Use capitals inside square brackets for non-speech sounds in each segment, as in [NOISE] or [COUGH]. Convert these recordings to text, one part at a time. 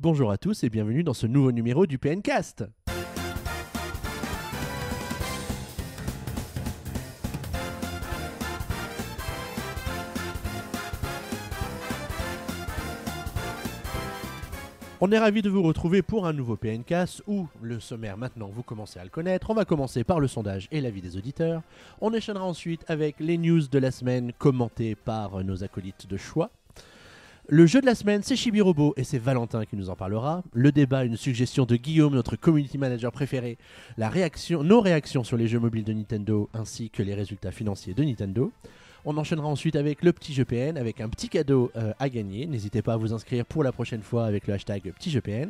Bonjour à tous et bienvenue dans ce nouveau numéro du PNcast. On est ravi de vous retrouver pour un nouveau PNcast où le sommaire maintenant vous commencez à le connaître. On va commencer par le sondage et l'avis des auditeurs. On enchaînera ensuite avec les news de la semaine commentées par nos acolytes de choix. Le jeu de la semaine, c'est Chibi-Robo et c'est Valentin qui nous en parlera. Le débat, une suggestion de Guillaume, notre community manager préféré. Nos réactions sur les jeux mobiles de Nintendo ainsi que les résultats financiers de Nintendo. On enchaînera ensuite avec le petit jeu PN, avec un petit cadeau euh, à gagner. N'hésitez pas à vous inscrire pour la prochaine fois avec le hashtag petit jeu PN.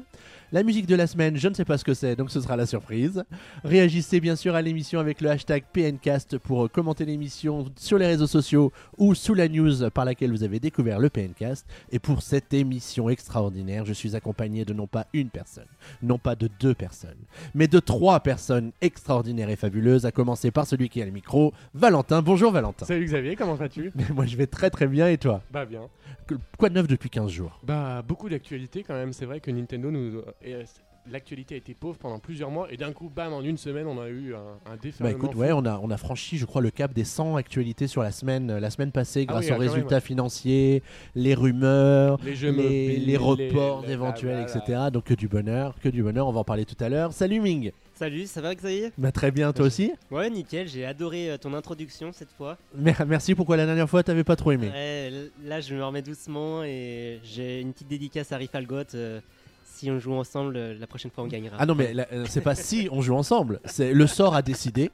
La musique de la semaine, je ne sais pas ce que c'est, donc ce sera la surprise. Réagissez bien sûr à l'émission avec le hashtag PNcast pour euh, commenter l'émission sur les réseaux sociaux ou sous la news par laquelle vous avez découvert le PNcast. Et pour cette émission extraordinaire, je suis accompagné de non pas une personne, non pas de deux personnes, mais de trois personnes extraordinaires et fabuleuses, à commencer par celui qui a le micro, Valentin. Bonjour Valentin. Salut Xavier, comment vas-tu [LAUGHS] Mais moi je vais très très bien et toi Bah bien. Que- Quoi de neuf depuis 15 jours? Bah beaucoup d'actualités quand même, c'est vrai que Nintendo nous... et, euh, L'actualité a été pauvre pendant plusieurs mois et d'un coup, bam, en une semaine, on a eu un, un Bah déferlement. écoute, ouais, on a, on a franchi, je crois, le cap des 100 actualités sur la semaine, euh, la semaine passée, Ah grâce oui, aux ah, quand même, résultats ouais. financiers, les rumeurs, les jeux les, mobiles, les reports les- éventuels, la- la- etc. Donc que du bonheur, que du bonheur, on va en parler tout à l'heure. Salut Ming Salut, ça va Xavier? Bah, Très bien, toi aussi? Ouais, nickel, j'ai adoré euh, ton introduction cette fois. Mer- Merci, pourquoi la dernière fois t'avais pas trop aimé? Ouais, là, je me remets doucement et j'ai une petite dédicace à Rifalgot. euh, si on joue ensemble, euh, la prochaine fois on gagnera. Ah non, mais là, euh, c'est pas [LAUGHS] si on joue ensemble, c'est le sort a décidé,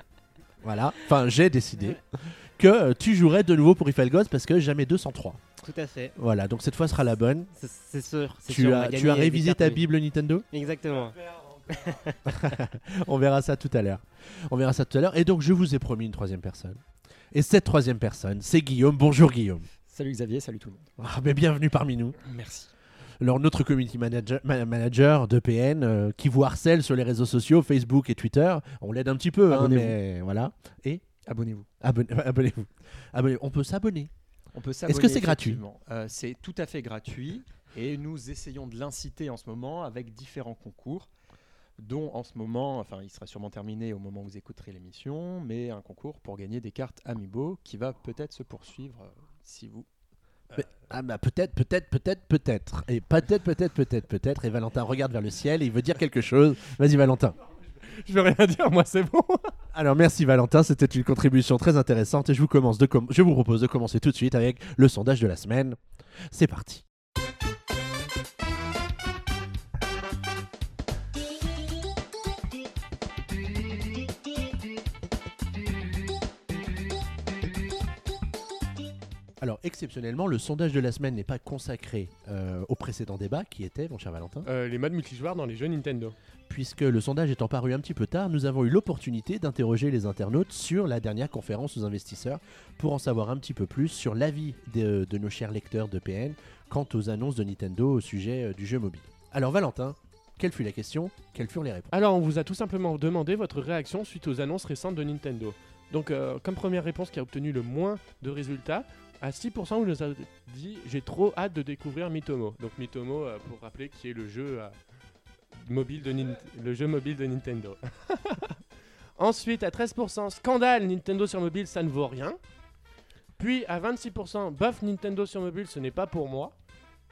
voilà, enfin j'ai décidé, que tu jouerais de nouveau pour Ifalgoth parce que jamais 203. Tout à fait, Voilà, donc cette fois sera la bonne. c'est c'est sûr. c'est Tu sûr, as, tu as révisé ta Bible Nintendo? Exactement. [LAUGHS] On verra ça tout à l'heure. On verra ça tout à l'heure. Et donc, je vous ai promis une troisième personne. Et cette troisième personne, c'est Guillaume. Bonjour Guillaume. Salut Xavier, salut tout le monde. Ah, mais bienvenue parmi nous. Merci. Alors, notre community manager, ma- manager de PN euh, qui vous harcèle sur les réseaux sociaux, Facebook et Twitter. On l'aide un petit peu, hein, mais voilà. Et Abonnez-vous. abonne- [LAUGHS] abonnez-vous. Abonnez- On peut s'abonner. On peut Est-ce que c'est gratuit. Euh, C'est tout à fait gratuit et nous essayons de l'inciter en ce moment avec différents concours dont en ce moment, enfin il sera sûrement terminé au moment où vous écouterez l'émission, mais un concours pour gagner des cartes Amiibo qui va peut-être se poursuivre euh, si vous... Mais- ah bah peut-être, peut-être, peut-être, peut-être. Et peut-être, peut-être, peut-être, peut-être. Et Valentin regarde vers le ciel et il veut dire quelque chose. Vas-y Valentin. Je veux rien dire, moi c'est bon. [LAUGHS] Alors merci Valentin, c'était une contribution très intéressante et je vous, commence de com- je vous propose de commencer tout de suite avec le sondage de la semaine. C'est parti. Alors exceptionnellement, le sondage de la semaine n'est pas consacré euh, au précédent débat qui était, mon cher Valentin, Euh, les modes multijoueurs dans les jeux Nintendo. puisque le sondage étant paru un petit peu tard, nous avons eu l'opportunité d'interroger les internautes sur la dernière conférence aux investisseurs pour en savoir un petit peu plus sur l'avis de, de nos chers lecteurs de PN quant aux annonces de Nintendo au sujet euh, du jeu mobile. Alors Valentin, quelle fut la question? Quelles furent les réponses? Alors, on vous a tout simplement demandé votre réaction suite aux annonces récentes de Nintendo. Donc, euh, comme première réponse qui a obtenu le moins de résultats, à 6%, vous nous avez dit J'ai trop hâte de découvrir Mitomo. Donc, Mitomo, euh, pour rappeler, qui est le jeu, euh, mobile, de le jeu mobile de Nintendo. [LAUGHS] Ensuite, à 13%, Scandale Nintendo sur mobile, ça ne vaut rien. Puis, à 26%, Bof Nintendo sur mobile, ce n'est pas pour moi.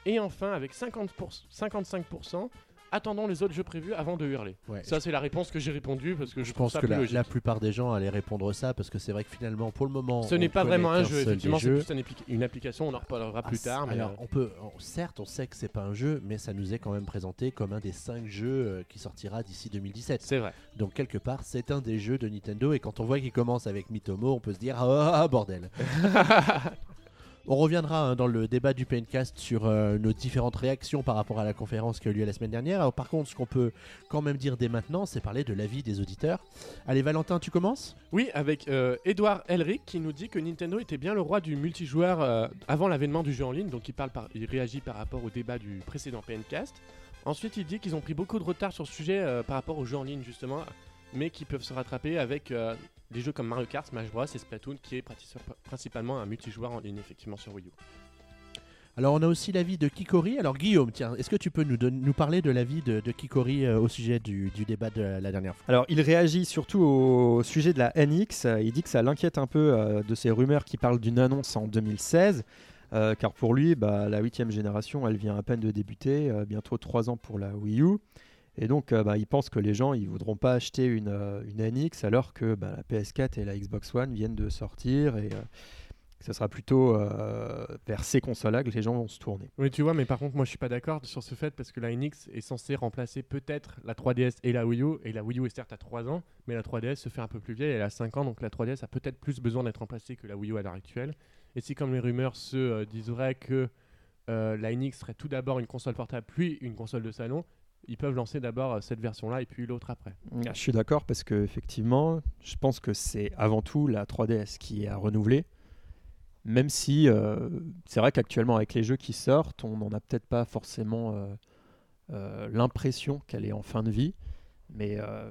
Et enfin, avec 50%, 55%, attendons les autres jeux prévus avant de hurler. Ouais, Ça, c'est la réponse que j'ai répondu parce que je, pense que plus la, plupart des gens allaient répondre ça parce que c'est vrai que finalement, pour le moment, Ce n'est pas vraiment un jeu, effectivement, c'est plus une application, on en reparlera plus Ah, tard. Mais Alors, euh, on peut, on- certes, on sait que c'est pas un jeu, mais ça nous est quand même présenté comme un des cinq jeux euh, qui sortira d'ici 2017. c'est vrai. Donc quelque part, c'est un des jeux de Nintendo et quand on voit qu'il commence avec Mitomo, on peut se dire ah, ah, bordel. [LAUGHS] on reviendra hein, dans le débat du Paincast sur euh, nos différentes réactions par rapport à la conférence qui a eu lieu la semaine dernière. Par contre, ce qu'on peut quand même dire dès maintenant, c'est parler de l'avis des auditeurs. Allez, Valentin, tu commences? Oui, avec euh, Edouard Elric qui nous dit que Nintendo était bien le roi du multijoueur euh, avant l'avènement du jeu en ligne, donc il, parle par, il réagit par rapport au débat du précédent PNcast. Ensuite, il dit qu'ils ont pris beaucoup de retard sur ce sujet euh, par rapport aux jeux en ligne, justement, mais qui peuvent se rattraper avec euh, des jeux comme Mario Kart, Smash Bros et Splatoon, qui est principalement un multijoueur en ligne, effectivement, sur Wii U. Alors, on a aussi l'avis de Kikori. Alors, Guillaume, tiens, est-ce que tu peux nous, don- nous parler de l'avis de, de Kikori euh, au sujet du, du débat de la dernière fois? Alors, il réagit surtout au sujet de la NX. Il dit que ça l'inquiète un peu euh, de ces rumeurs qui parlent d'une annonce en 2016. euh, car pour lui, bah, la huitième génération, elle vient à peine de débuter, euh, bientôt trois ans pour la Wii U. Et donc, euh, bah, il pense que les gens, ils voudront pas acheter une, euh, une NX alors que bah, la PS4 et la Xbox One viennent de sortir et euh, ce sera plutôt euh, vers ces consoles-là que les gens vont se tourner. Oui, tu vois, mais par contre, moi je suis pas d'accord sur ce fait parce que la NX est censée remplacer peut-être la 3DS et la Wii U. Et la Wii U est certes à 3 ans, mais la 3DS se fait un peu plus vieille, elle a 5 ans, donc la 3DS a peut-être plus besoin d'être remplacée que la Wii U à l'heure actuelle. Et si, comme les rumeurs se euh, diseraient que euh, la NX serait tout d'abord une console portable, puis une console de salon, ils peuvent lancer d'abord euh, cette version-là et puis l'autre après. Ah, Je suis d'accord parce que effectivement, je pense que c'est avant tout la 3DS qui est à renouveler. Même si euh, c'est vrai qu'actuellement avec les jeux qui sortent, on n'en a peut-être pas forcément euh, euh, l'impression qu'elle est en fin de vie, mais euh,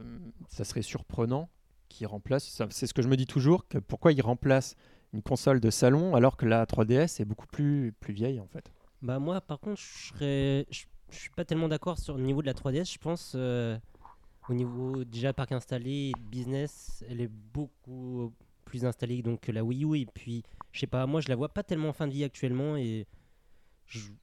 ça serait surprenant qu'ils remplacent. C'est ce que je me dis toujours, que pourquoi ils remplacent une console de salon alors que la 3DS est beaucoup plus plus vieille en fait? Bah moi par contre je serais je, je suis pas tellement d'accord sur le niveau de la 3DS, je pense euh, au niveau déjà parc installé, business, elle est beaucoup plus installée donc que la Wii U et puis je sais pas, moi je la vois pas tellement en fin de vie actuellement et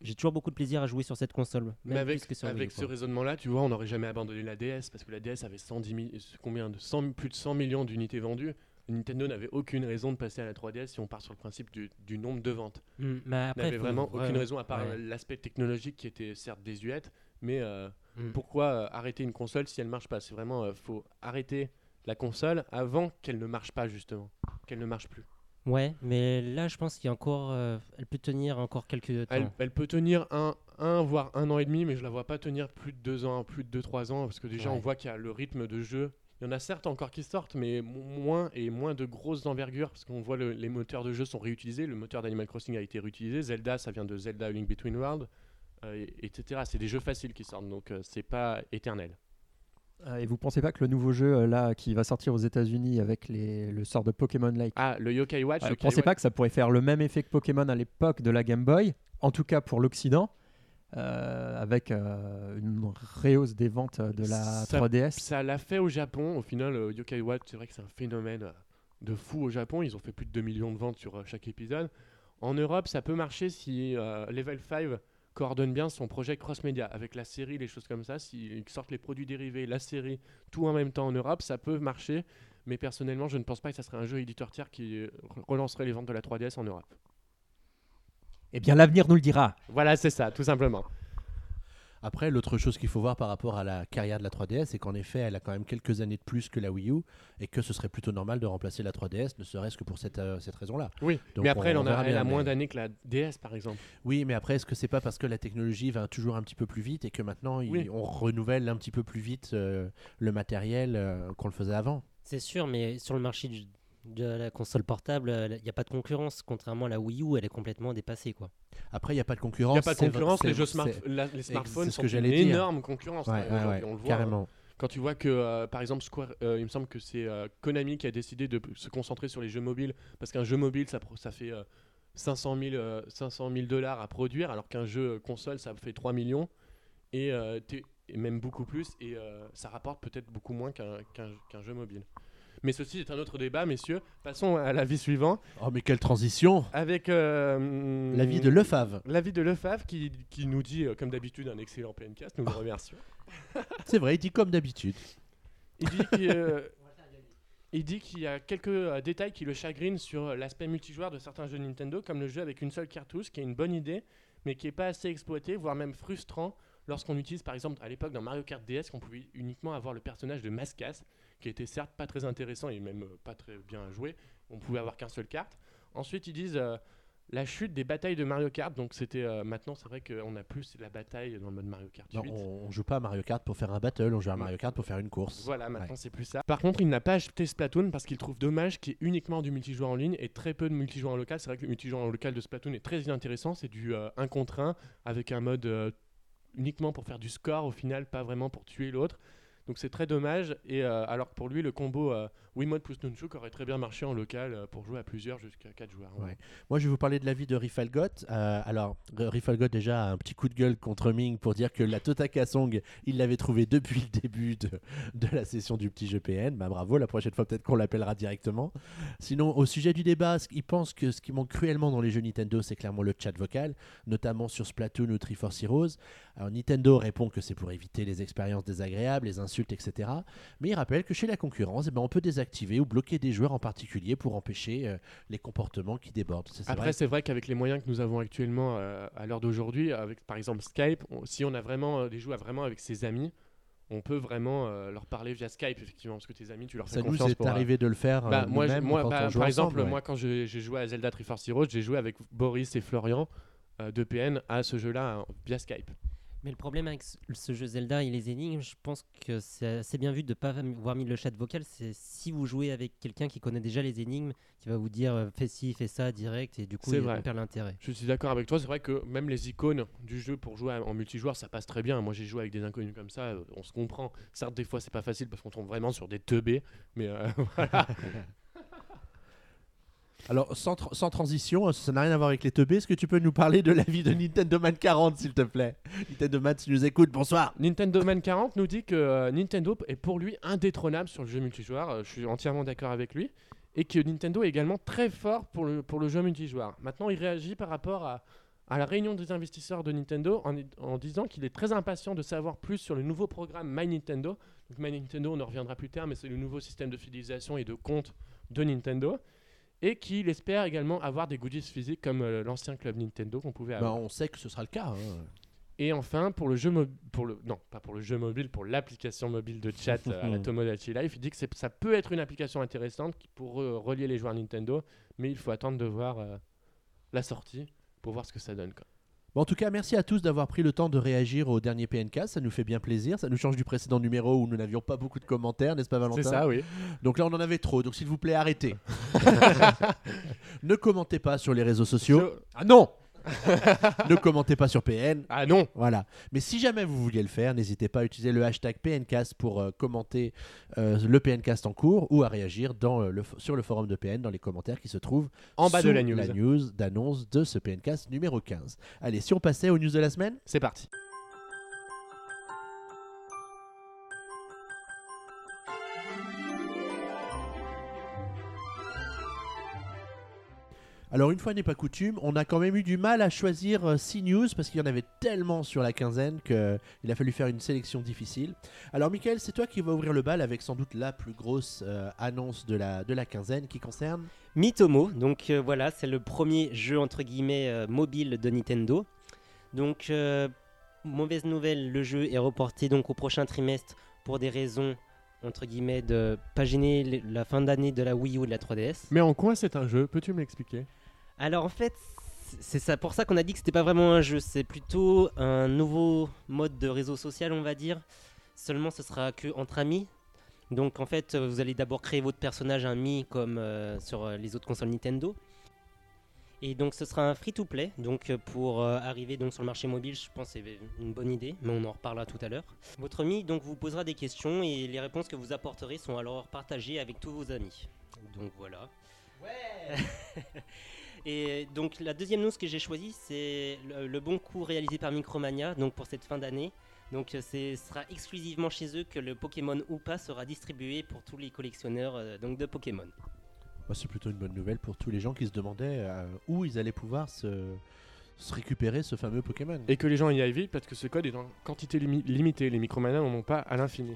j'ai toujours beaucoup de plaisir à jouer sur cette console. Mais avec, que sur avec ce raisonnement-là, tu vois, on n'aurait jamais abandonné la DS parce que la DS avait 110 mi- combien de 100 plus de 100 millions d'unités vendues. Nintendo n'avait aucune raison de passer à la 3DS si on part sur le principe du, du nombre de ventes. Hmm, mais n'avait vraiment ouais, aucune raison à part ouais. euh, l'aspect technologique qui était certes désuète, mais euh, Hmm. pourquoi euh, arrêter une console si elle marche pas? C'est vraiment euh, faut arrêter la console avant qu'elle ne marche pas justement, qu'elle ne marche plus. Ouais, mais là je pense qu'il y a encore elle peut tenir encore quelques temps. Elle, elle peut tenir un, un voire un an et demi, mais je la vois pas tenir plus de deux ans, plus de deux trois ans, parce que déjà Ouais. on voit qu'il y a le rythme de jeu. Il y en a certes encore qui sortent, mais mo- moins et moins de grosses envergures, parce qu'on voit le- les moteurs de jeu sont réutilisés. Le moteur d'Animal Crossing a été réutilisé. Zelda, ça vient de Zelda Link Between Worlds, euh, et- etc. C'est des jeux faciles qui sortent, donc euh, c'est pas éternel. Euh, Et vous pensez pas que le nouveau jeu euh, là qui va sortir aux États-Unis avec les, le sort de Pokémon Like Ah, le Yokai Watch. Euh, Vous Yokai pensez Watch- pas que ça pourrait faire le même effet que Pokémon à l'époque de la Game Boy, en tout cas pour l'Occident, euh, avec euh, une réhausse des ventes de la Ça- 3DS Ça l'a fait au Japon. Au final, euh, Yokai Watch, c'est vrai que c'est un phénomène euh, de fou au Japon. Ils ont fait plus de 2 millions de ventes sur euh, chaque épisode. En Europe, ça peut marcher si euh, Level 5 coordonne bien son projet cross-média avec la série, les choses comme ça. S'ils sortent les produits dérivés, la série, tout en même temps en Europe, ça peut marcher. Mais personnellement, je ne pense pas que ça serait un jeu éditeur tiers qui euh, relancerait les ventes de la 3DS en Europe. Eh bien, l'avenir nous le dira. Voilà, c'est ça, tout simplement. Après, l'autre chose qu'il faut voir par rapport à la carrière de la 3DS, c'est qu'en effet, elle a quand même quelques années de plus que la Wii U, et que ce serait plutôt normal de remplacer la 3DS, ne serait-ce que pour cette, euh, cette raison-là. Oui, Donc, mais après, on- elle, en on a, elle moins d'années que la DS, par exemple. Oui, mais après, est-ce que c'est pas parce que la technologie va toujours un petit peu plus vite et que maintenant il- on renouvelle un petit peu plus vite euh, le matériel euh, qu'on le faisait avant? C'est sûr, mais sur le marché du- de la console portable, euh, il n'y a pas de concurrence. Contrairement à la Wii U, elle est complètement dépassée. Quoi. Après, il n'y a pas de Il concurrence. n'y a pas de concurrence, c'est- les, jeux smart- la- les smartphones c'est ce sont que une j'allais dire. énorme concurrence. Ouais, hein, ouais, aujourd'hui, ouais, on le voit, carrément. Quand tu vois que, euh, par exemple, Square, euh, il me semble que c'est euh, Konami qui a décidé de se concentrer sur les jeux mobiles, parce qu'un jeu mobile, ça, ça fait euh, 500 000 euh, 500 000 dollars à produire, alors qu'un jeu console, ça fait 3 millions, et, euh, même beaucoup plus, et euh, ça rapporte peut-être beaucoup moins qu'un jeu mobile. Mais ceci est un autre débat, messieurs. Passons à l'avis suivant, Oh, mais quelle transition avec... euh, L'avis de Lefave. L'avis de Lefave qui, qui nous dit, euh, comme d'habitude, un excellent PNcast, nous le remercions. C'est vrai, il dit comme d'habitude. Il dit qu'il euh, y a quelques euh, détails qui le chagrinent sur l'aspect multijoueur de certains jeux Nintendo, comme le jeu avec une seule cartouche, qui est une bonne idée, mais qui n'est pas assez exploité, voire même frustrant, lorsqu'on utilise par exemple à l'époque dans Mario Kart DS, qu'on pouvait uniquement avoir le personnage de Mascas, qui était certes pas très intéressant et même euh, pas très bien à jouer, on pouvait avoir qu'un seul carte. Ensuite, ils disent euh, la chute des batailles de Mario Kart, donc c'était euh, maintenant c'est vrai qu'on a plus la bataille dans le mode Mario Kart 8. Non, on, on joue pas à Mario Kart pour faire un battle, on joue à Mario Kart pour faire une course. Voilà, maintenant c'est plus ça. Par contre, il n'a pas acheté Splatoon parce qu'il trouve dommage qu'il y ait uniquement du multijoueur en ligne et très peu de multijoueur en local. C'est vrai que le multijoueur en local de Splatoon est très inintéressant. C'est du 1 contre 1 avec un mode uniquement pour faire du score au final, pas vraiment pour tuer l'autre. Donc c'est très dommage. Et euh, alors que pour lui, le combo euh, Wiimote plus Nunchuk aurait très bien marché en local euh, pour jouer à plusieurs jusqu'à 4 joueurs. Ouais. Moi, je vais vous parler de l'avis de Rifalgot. Euh, alors, Rifalgot déjà a un petit coup de gueule contre Ming pour dire que la Totaka Song, il l'avait trouvé depuis le début de, la session du petit jeu PN. Bah, bravo, la prochaine fois, peut-être qu'on l'appellera directement. Sinon, au sujet du débat, il pense que ce qui manque cruellement dans les jeux Nintendo, c'est clairement le chat vocal, notamment sur Splatoon ou Triforce Heroes. Alors, Nintendo répond que c'est pour éviter les expériences désagréables, les insultes, etc. Mais il rappelle que chez la concurrence, eh ben, on peut désactiver ou bloquer des joueurs en particulier pour empêcher euh, les comportements qui débordent. Ça, Après, c'est vrai qu'avec les moyens que nous avons actuellement euh, à l'heure d'aujourd'hui, avec par exemple Skype, on- si on a vraiment euh, des joueurs vraiment avec ses amis, on peut vraiment euh, leur parler via Skype, effectivement, parce que tes amis, tu leur fais ça nous confiance est pour, euh, arrivé de le faire Bah, moi, je- nous-mêmes moi, quand bah, on joue par ensemble, exemple, ouais. moi quand j'ai j'ai joué à Zelda Triforce Heroes, j'ai joué avec Boris et Florian euh, de PN à ce jeu-là euh, via Skype. Mais le problème avec ce- jeu Zelda et les énigmes, je pense que c'est assez bien vu de ne pas avoir mis le chat vocal. C'est si vous jouez avec quelqu'un qui connaît déjà les énigmes, qui va vous dire euh, fais ci, fais ça direct, et du coup, il- vrai. perd l'intérêt. Je suis d'accord avec toi, c'est vrai que même les icônes du jeu pour jouer en multijoueur, ça passe très bien. Moi j'ai joué avec des inconnus comme ça, euh, on se comprend. Certes, des fois c'est pas facile parce qu'on tombe vraiment sur des teubés, mais euh, [LAUGHS] voilà. Alors, sans, tra- sans transition, ça n'a rien à voir avec les teubés. Est-ce que tu peux nous parler de la vie de Nintendo Man 40, s'il te plaît? Nintendo Man, tu nous écoutes, bonsoir Nintendo Man 40 nous dit que euh, Nintendo est pour lui indétrônable sur le jeu multijoueur. Euh, je suis entièrement d'accord avec lui. Et que Nintendo est également très fort pour le, jeu multijoueur. Maintenant, il réagit par rapport à, la réunion des investisseurs de Nintendo en, disant qu'il est très impatient de savoir plus sur le nouveau programme My Nintendo. My Nintendo, on en reviendra plus tard, mais c'est le nouveau système de fidélisation et de compte de Nintendo. Et qu'il espère également avoir des goodies physiques comme euh, l'ancien club Nintendo qu'on pouvait avoir. Bah, On sait que ce sera le cas. hein. Et enfin, pour le jeu mo- pour le non, pas pour le jeu mobile, pour l'application mobile de chat euh, [LAUGHS] à la Tomodachi Life, il dit que c'est- ça peut être une application intéressante qui- pour euh, relier les joueurs Nintendo, mais il faut attendre de voir euh, la sortie pour voir ce que ça donne. Quoi. Bon, en tout cas, merci à tous d'avoir pris le temps de réagir au dernier PNK. Ça nous fait bien plaisir. Ça nous change du précédent numéro où nous n'avions pas beaucoup de commentaires, n'est-ce pas, Valentin C'est ça, oui. Donc là, on en avait trop. Donc, s'il vous plaît, arrêtez. [LAUGHS] [LAUGHS] ne commentez pas sur les réseaux sociaux. Je- Ah non Ne commentez pas sur PN. Ah non Voilà. Mais si jamais vous vouliez le faire, n'hésitez pas à utiliser le hashtag PNcast pour euh, commenter euh, le PNcast en cours ou à réagir dans, euh, le sur le forum de PN dans les commentaires qui se trouvent En bas de la news. la news d'annonce de ce PNcast numéro 15. Allez, si on passait aux news de la semaine C'est parti. Alors une fois n'est pas coutume, on a quand même eu du mal à choisir 6 news parce qu'il y en avait tellement sur la quinzaine qu'il a fallu faire une sélection difficile. Alors Michael, c'est toi qui vas ouvrir le bal avec sans doute la plus grosse euh, annonce de la, de la quinzaine qui concerne... Mitomo, donc euh, voilà, c'est le premier jeu entre guillemets euh, mobile de Nintendo. Donc euh, mauvaise nouvelle, le jeu est reporté donc au prochain trimestre pour des raisons entre guillemets de pas gêner les- la fin d'année de la Wii U et de la 3DS. Mais en quoi c'est un jeu? Peux-tu me l'expliquer? Alors en fait, c'est ça pour ça qu'on a dit que c'était pas vraiment un jeu, c'est plutôt un nouveau mode de réseau social, on va dire. Seulement, ce sera que entre amis. Donc en fait, euh, vous allez d'abord créer votre personnage ami comme euh, sur euh, les autres consoles Nintendo. Et donc ce sera un free-to-play. Donc pour euh, arriver donc sur le marché mobile, je pense que c'est une bonne idée, mais on en reparlera tout à l'heure. Votre ami donc vous posera des questions et les réponses que vous apporterez sont alors partagées avec tous vos amis. Donc voilà. [LAUGHS] Et donc la deuxième news que j'ai choisie, c'est le, le bon coup réalisé par Micromania, donc pour cette fin d'année. Donc euh, ce sera exclusivement chez eux que le Pokémon Oupa sera distribué pour tous les collectionneurs euh, donc de Pokémon. Bah, c'est plutôt une bonne nouvelle pour tous les gens qui se demandaient euh, où ils allaient pouvoir se, se récupérer ce fameux Pokémon. Et que les gens y aillent vite parce que ce code est en quantité limi- limitée. Les Micromania n'en ont pas à l'infini.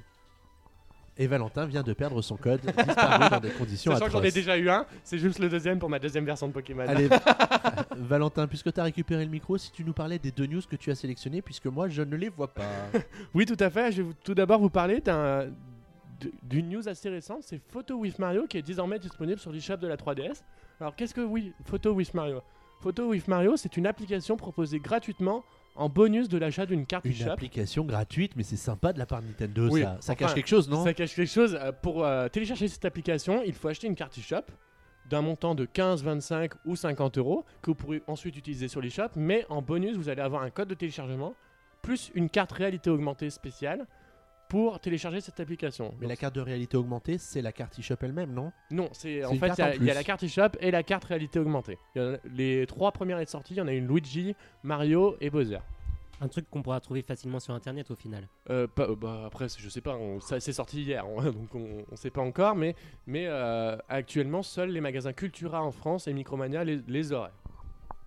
Et Valentin vient de perdre son code, disparu dans des [LAUGHS] conditions Sachant que j'en ai déjà eu un, c'est juste le deuxième pour ma deuxième version de Pokémon. Allez, [LAUGHS] Valentin, puisque tu as récupéré le micro, si tu nous parlais des deux news que tu as sélectionnées, puisque moi je ne les vois pas. [LAUGHS] Oui, tout à fait. Je vais vous- tout d'abord vous parler d'un- d'une news assez récente. C'est Photo with Mario qui est désormais disponible sur l'eShop de la 3DS. Alors, qu'est-ce que oui, Photo with Mario? Photo with Mario, c'est une application proposée gratuitement en bonus de l'achat d'une carte Une eShop. application gratuite, mais c'est sympa de la part de Nintendo, Oui, ça. Ça enfin, cache quelque chose, non? Ça cache quelque chose. Pour euh, télécharger cette application, il faut acheter une carte eShop d'un montant de 15, 25 ou 50 euros que vous pourrez ensuite utiliser sur l'eShop. Mais en bonus, vous allez avoir un code de téléchargement plus une carte réalité augmentée spéciale pour télécharger cette application. Mais Donc, la carte de réalité augmentée, c'est la carte eShop elle-même, non? Non, c'est en fait il y, a- y la carte eShop et la carte réalité augmentée. Y a- les trois premières est sorties, il y en a une Luigi, Mario et Bowser. Un truc qu'on pourra trouver facilement sur internet au final. Euh, pas- euh, bah, après, je sais pas, on- ça c'est sorti hier, on- [LAUGHS] donc on, on sait pas encore, mais, mais euh, actuellement, seuls les magasins Cultura en France et Micromania les, les auraient.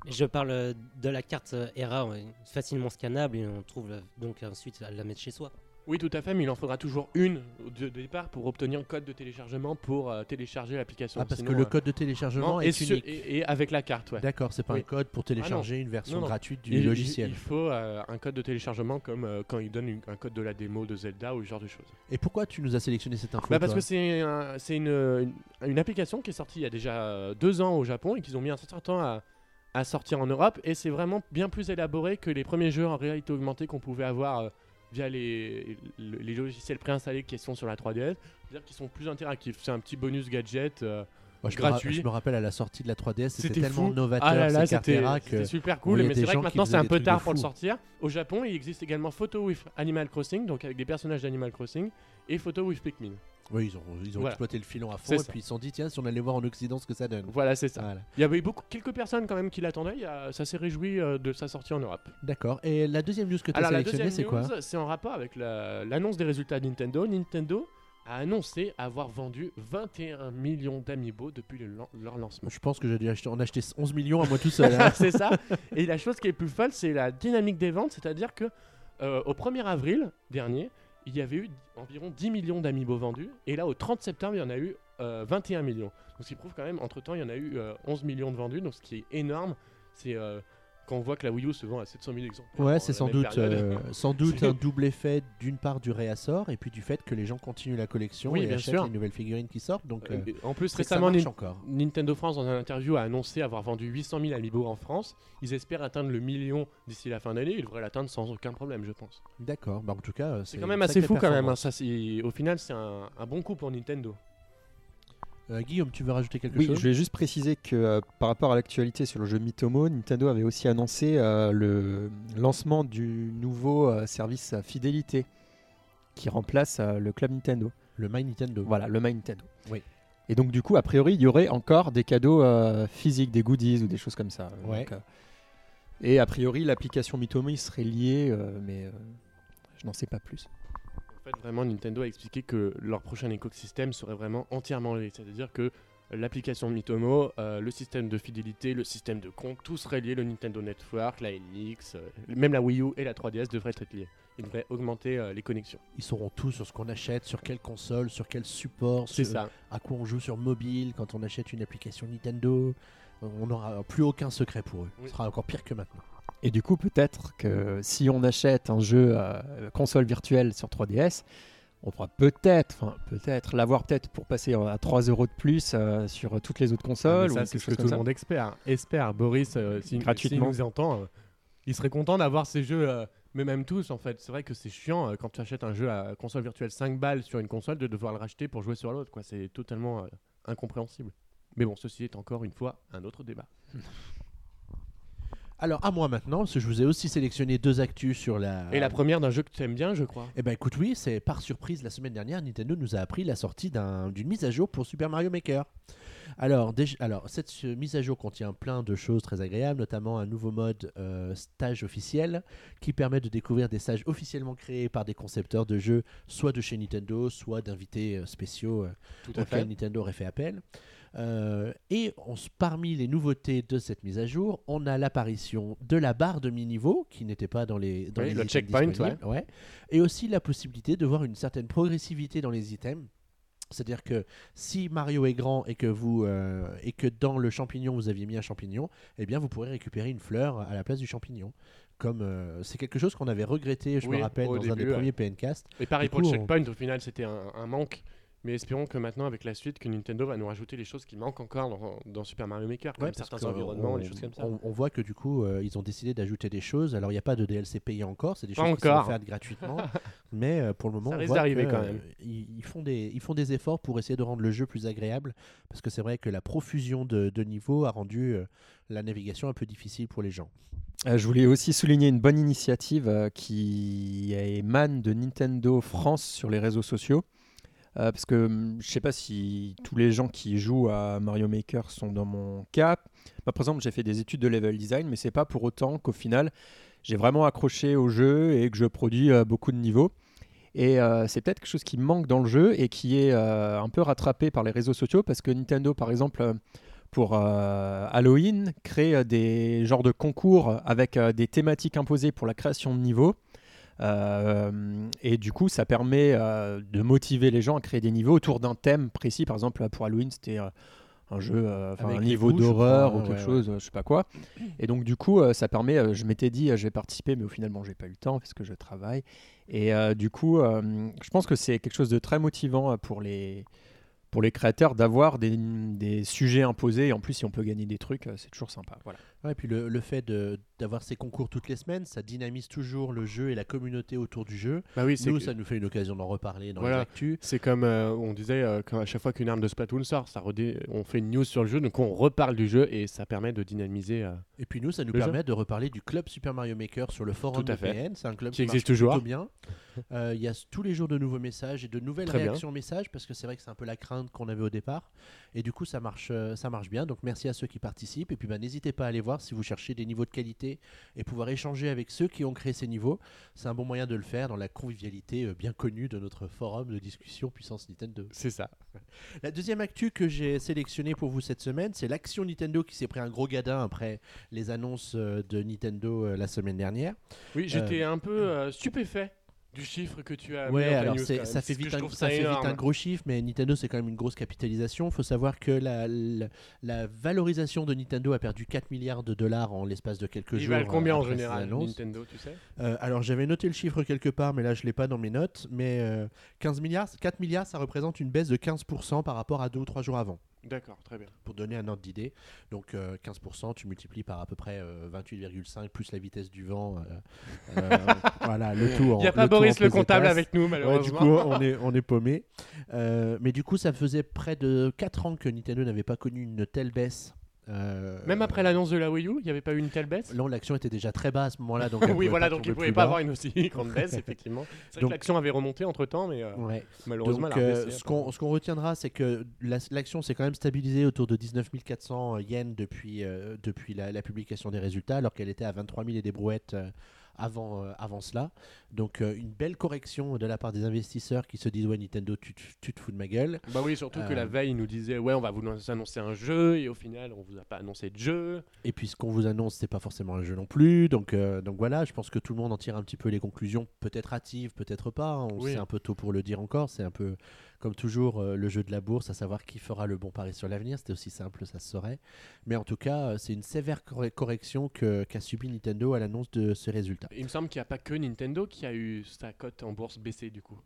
Et Je parle de la carte ERA, facilement scannable et on trouve donc ensuite à la mettre chez soi. Oui, tout à fait, mais il en faudra toujours une au de- départ pour obtenir un code de téléchargement pour euh, télécharger l'application. Ah, parce Sinon, que le euh, code de téléchargement non, est unique. et- et avec la carte, ouais. D'accord, c'est pas Oui. un code pour télécharger une version Non, non. gratuite du Il- logiciel. Il, faut euh, un code de téléchargement comme euh, quand il donne une- un code de la démo de Zelda ou ce genre de choses. Et pourquoi tu nous as sélectionné cette info Bah parce que c'est un- une, une, une application qui est sortie il y a déjà deux ans au Japon et qu'ils ont mis un certain temps à, à sortir en Europe et c'est vraiment bien plus élaboré que les premiers jeux en réalité augmentée qu'on pouvait avoir via les, le- les logiciels préinstallés qui sont sur la 3DS. C'est-à-dire qu'ils sont plus interactifs. C'est un petit bonus gadget. Moi, je me je rappelle à la sortie de la 3DS, c'était tellement fou. novateur Ah là là, c'était super cool, mais c'est vrai que maintenant c'est un peu tard pour le sortir. Au Japon, il existe également Photo with Animal Crossing, donc avec des personnages d'Animal Crossing, et Photo with Pikmin. oui, ils ont, ils ont Voilà. exploité le filon à fond et ça. puis ils se sont dit tiens si on allait voir en Occident ce que ça donne. Voilà, c'est ça. Voilà. Il y avait beaucoup, quelques personnes quand même qui l'attendaient. Ça s'est réjoui euh, de sa sortie en Europe. D'accord. Et la deuxième news que tu as sélectionnée, c'est quoi c'est en rapport avec la- l'annonce des résultats de Nintendo. Nintendo a annoncé avoir vendu 21 millions d'amiibo depuis le lan- leur lancement. Je pense que j'ai dû acheter, en acheter 11 millions à moi tout seul. hein. [LAUGHS] c'est ça. Et la chose qui est plus folle, c'est la dynamique des ventes, c'est-à-dire que euh, au 1er avril dernier, il y avait eu environ 10 millions d'amiibo vendus, et là au 30 septembre, il y en a eu euh, 21 millions. Donc ce qui prouve quand même, entre temps, il y en a eu euh, 11 millions de vendus, donc ce qui est énorme. C'est euh, quand on voit que la Wii U se vend à 700 000 exemplaires. Ouais, c'est la sans doute, euh, sans doute un double effet d'une part du réassort et puis du fait que les gens continuent la collection Oui, et bien achètent sûr. les nouvelles figurines qui sortent. Donc, euh, Euh, en plus, récemment, encore. Nintendo France, dans une interview, a annoncé avoir vendu 800 000 amiibo en France. Ils espèrent atteindre le million d'ici la fin d'année. Ils devraient l'atteindre sans aucun problème, je pense. D'accord. Bah, en tout cas, euh, C'est quand même assez fou quand même. hein. Ça, au final, c'est un, un bon coup pour Nintendo. Euh, Guillaume, tu veux rajouter quelque Oui, chose je voulais juste préciser que euh, par rapport à l'actualité sur le jeu Mitomo, Nintendo avait aussi annoncé euh, le lancement du nouveau service fidélité qui remplace le Club Nintendo. Le My Nintendo. Voilà, le My Nintendo. Oui. Et donc du coup, a priori, il y aurait encore des cadeaux physiques, des goodies ou des choses comme ça. Ouais. Donc, et a priori, l'application Mitomo serait liée, mais je n'en sais pas plus. En fait, vraiment, Nintendo a expliqué que leur prochain écosystème serait vraiment entièrement lié. C'est-à-dire que l'application Mitomo, euh, le système de fidélité, le système de compte, tout serait lié. Le Nintendo Network, la NX, euh, même la Wii U et la 3DS devraient être liés. Ils devraient augmenter euh, les connexions. Ils sauront tout sur ce qu'on achète, sur quelle console, sur quel support, C'est sur- ça. à quoi on joue sur mobile, quand on achète une application Nintendo. On n'aura plus aucun secret pour eux. Oui. Ce sera encore pire que maintenant. Et du coup, peut-être que si on achète un jeu euh, console virtuelle sur 3DS, on pourra peut-être, enfin peut-être l'avoir peut-être pour passer à 3 euros de plus euh, sur toutes les autres Ah, consoles ça, ou c'est ce que tout le monde espère. Espère. Boris, euh, si, Gratuitement. s'il nous entend, euh, il serait content d'avoir ces jeux, euh, mais même tous en fait. C'est vrai que c'est chiant quand tu achètes un jeu à console virtuelle 5 balles sur une console de devoir le racheter pour jouer sur l'autre. C'est totalement incompréhensible. Mais bon, ceci est encore une fois un autre débat. [LAUGHS] Alors à moi maintenant, parce que je vous ai aussi sélectionné deux actus sur la. Et la première d'un jeu que tu aimes bien, je crois. Eh ben écoute, oui, c'est par surprise la semaine dernière, Nintendo nous a appris la sortie d'un- d'une mise à jour pour Super Mario Maker. Alors, déjà- alors cette euh, mise à jour contient plein de choses très agréables, notamment un nouveau mode euh, stage officiel qui permet de découvrir des stages officiellement créés par des concepteurs de jeux, soit de chez Nintendo, soit d'invités euh, spéciaux euh, Tout à auquel fait. Nintendo aurait fait appel. Euh, et on parmi les nouveautés de cette mise à jour, on a l'apparition de la barre de mi-niveau qui n'était pas dans les dans Oui, les le checkpoint, disponibles, ouais. et aussi la possibilité de voir une certaine progressivité dans les items. C'est-à-dire que si Mario est grand et que vous euh, et que dans le champignon vous aviez mis un champignon, eh bien vous pourrez récupérer une fleur à la place du champignon. Comme euh, c'est quelque chose qu'on avait regretté, je Oui, me rappelle, dans un des ouais. premiers PNcast. Et pareil Du pour le coup, on- checkpoint, au final, c'était un, un manque. Mais espérons que maintenant, avec la suite, que Nintendo va nous rajouter les choses qui manquent encore dans, dans Super Mario Maker, comme Ouais, certains environnements, on, des choses comme ça. On, on voit que du coup, euh, ils ont décidé d'ajouter des choses. Alors, il n'y a pas de DLC payé encore, c'est des Pas choses qui sont offertes gratuitement. [LAUGHS] Mais euh, pour le moment, Ça on voit que, quand euh, même. ils, ils font des, ils font des efforts pour essayer de rendre le jeu plus agréable. Parce que c'est vrai que la profusion de, de niveaux a rendu euh, la navigation un peu difficile pour les gens. Euh, je voulais aussi souligner une bonne initiative euh, qui émane de Nintendo France sur les réseaux sociaux. Euh, parce que hum, je sais pas si tous les gens qui jouent à Mario Maker sont dans mon cas. Moi, par exemple, j'ai fait des études de level design, mais c'est pas pour autant qu'au final, j'ai vraiment accroché au jeu et que je produis euh, beaucoup de niveaux. Et euh, c'est peut-être quelque chose qui manque dans le jeu et qui est un peu rattrapé par les réseaux sociaux parce que Nintendo, par exemple, pour Halloween, crée des genres de concours avec des thématiques imposées pour la création de niveaux. Euh, et du coup, ça permet euh, de motiver les gens à créer des niveaux autour d'un thème précis. Par exemple, pour Halloween, c'était euh, un jeu, un niveau d'horreur ou quelque ouais, chose, euh, je sais pas quoi. Et donc, du coup, ça permet. je m'étais dit, je vais participer, mais au final, bon, j'ai pas eu le temps parce que je travaille. Et du coup, je pense que c'est quelque chose de très motivant pour les pour les créateurs d'avoir des, des sujets imposés. Et en plus, si on peut gagner des trucs, euh, c'est toujours sympa. Voilà. Ouais, et puis le, le fait d'avoir ces concours toutes les semaines, ça dynamise toujours le jeu et la communauté autour du jeu. Bah oui, Nous, ça nous fait une occasion d'en reparler dans Voilà. les. C'est comme euh, on disait, euh, quand à chaque fois qu'une arme de Splatoon sort, ça redé- on fait une news sur le jeu, donc on reparle du jeu et ça permet de dynamiser. euh, Et puis nous, ça nous permet de reparler du club Super Mario Maker sur le forum de. PN. C'est un club Qui marche existe toujours. bien. Euh, Il y a tous les jours de nouveaux messages et de nouvelles Très bien. réactions messages parce que c'est vrai que c'est un peu la crainte qu'on avait au départ. Et du coup, ça marche, euh, ça marche bien. Donc merci à ceux qui participent. Et puis bah, n'hésitez pas à aller voir si vous cherchez des niveaux de qualité et pouvoir échanger avec ceux qui ont créé ces niveaux. C'est un bon moyen de le faire dans la convivialité euh, bien connue de notre forum de discussion Puissance Nintendo. C'est ça. [LAUGHS] La deuxième actu que j'ai sélectionnée pour vous cette semaine, c'est l'action Nintendo qui s'est pris un gros gadin après les annonces de Nintendo la semaine dernière. Oui, j'étais un peu euh, stupéfait du chiffre que tu as Ouais, alors news, ça fait vite, un, trouve ça fait vite énorme. un gros chiffre, mais Nintendo c'est quand même une grosse capitalisation. Il faut savoir que la, la, la valorisation de Nintendo a perdu 4 milliards de dollars en l'espace de quelques Ils jours. valent combien en général. Nintendo, tu sais? Euh, Alors j'avais noté le chiffre quelque part, mais là je l'ai pas dans mes notes. Mais euh, 15 milliards, 4 milliards, ça représente une baisse de 15% par rapport à deux ou trois jours avant. D'accord, très bien. pour donner un ordre d'idée. Donc euh, 15%, tu multiplies par à peu près euh, 28,5 plus la vitesse du vent. euh, euh, [LAUGHS] voilà, le tout en Il n'y a pas le Boris le comptable avec nous, Ouais, du malheureusement. coup, on [LAUGHS] est, on est paumé. Euh, mais du coup, ça faisait près de 4 ans que Nintendo n'avait pas connu une telle baisse. Euh, Même après l'annonce de la Wii U, il n'y avait pas eu une telle baisse? Là, l'action était déjà très bas à ce moment-là. Donc [LAUGHS] Oui, voilà, donc il ne pouvait pas bas. avoir une aussi [LAUGHS] grande baisse, effectivement. [LAUGHS] C'est Donc- l'action avait remonté entre temps, mais euh, Ouais. malheureusement, Donc, euh, ce qu'on ce qu'on retiendra, c'est que la- l'action s'est quand même stabilisée autour de 19 400 yens depuis, euh, depuis la, la publication des résultats, alors qu'elle était à 23 000 et des brouettes avant, euh, avant cela. Donc, euh, une belle correction de la part des investisseurs qui se disent Ouais, Nintendo, tu, te- tu te fous de ma gueule. Bah oui, surtout que Euh, la veille, ils nous disaient Ouais, on va vous annoncer un jeu, et au final, on vous a pas annoncé de jeu. Et puis, ce qu'on vous annonce, c'est pas forcément un jeu non plus. Donc, euh, donc voilà, je pense que tout le monde en tire un petit peu les conclusions, peut-être hâtives, peut-être pas. hein. On Oui. C'est un peu tôt pour le dire encore. C'est un peu comme toujours euh, le jeu de la bourse, à savoir qui fera le bon pari sur l'avenir. C'était aussi simple, ça se saurait. Mais en tout cas, euh, c'est une sévère corre- correction qu'a subi Nintendo à l'annonce de ce résultat. Il me semble qu'il n'y a pas que Nintendo qui a eu sa cote en bourse baissée, du coup.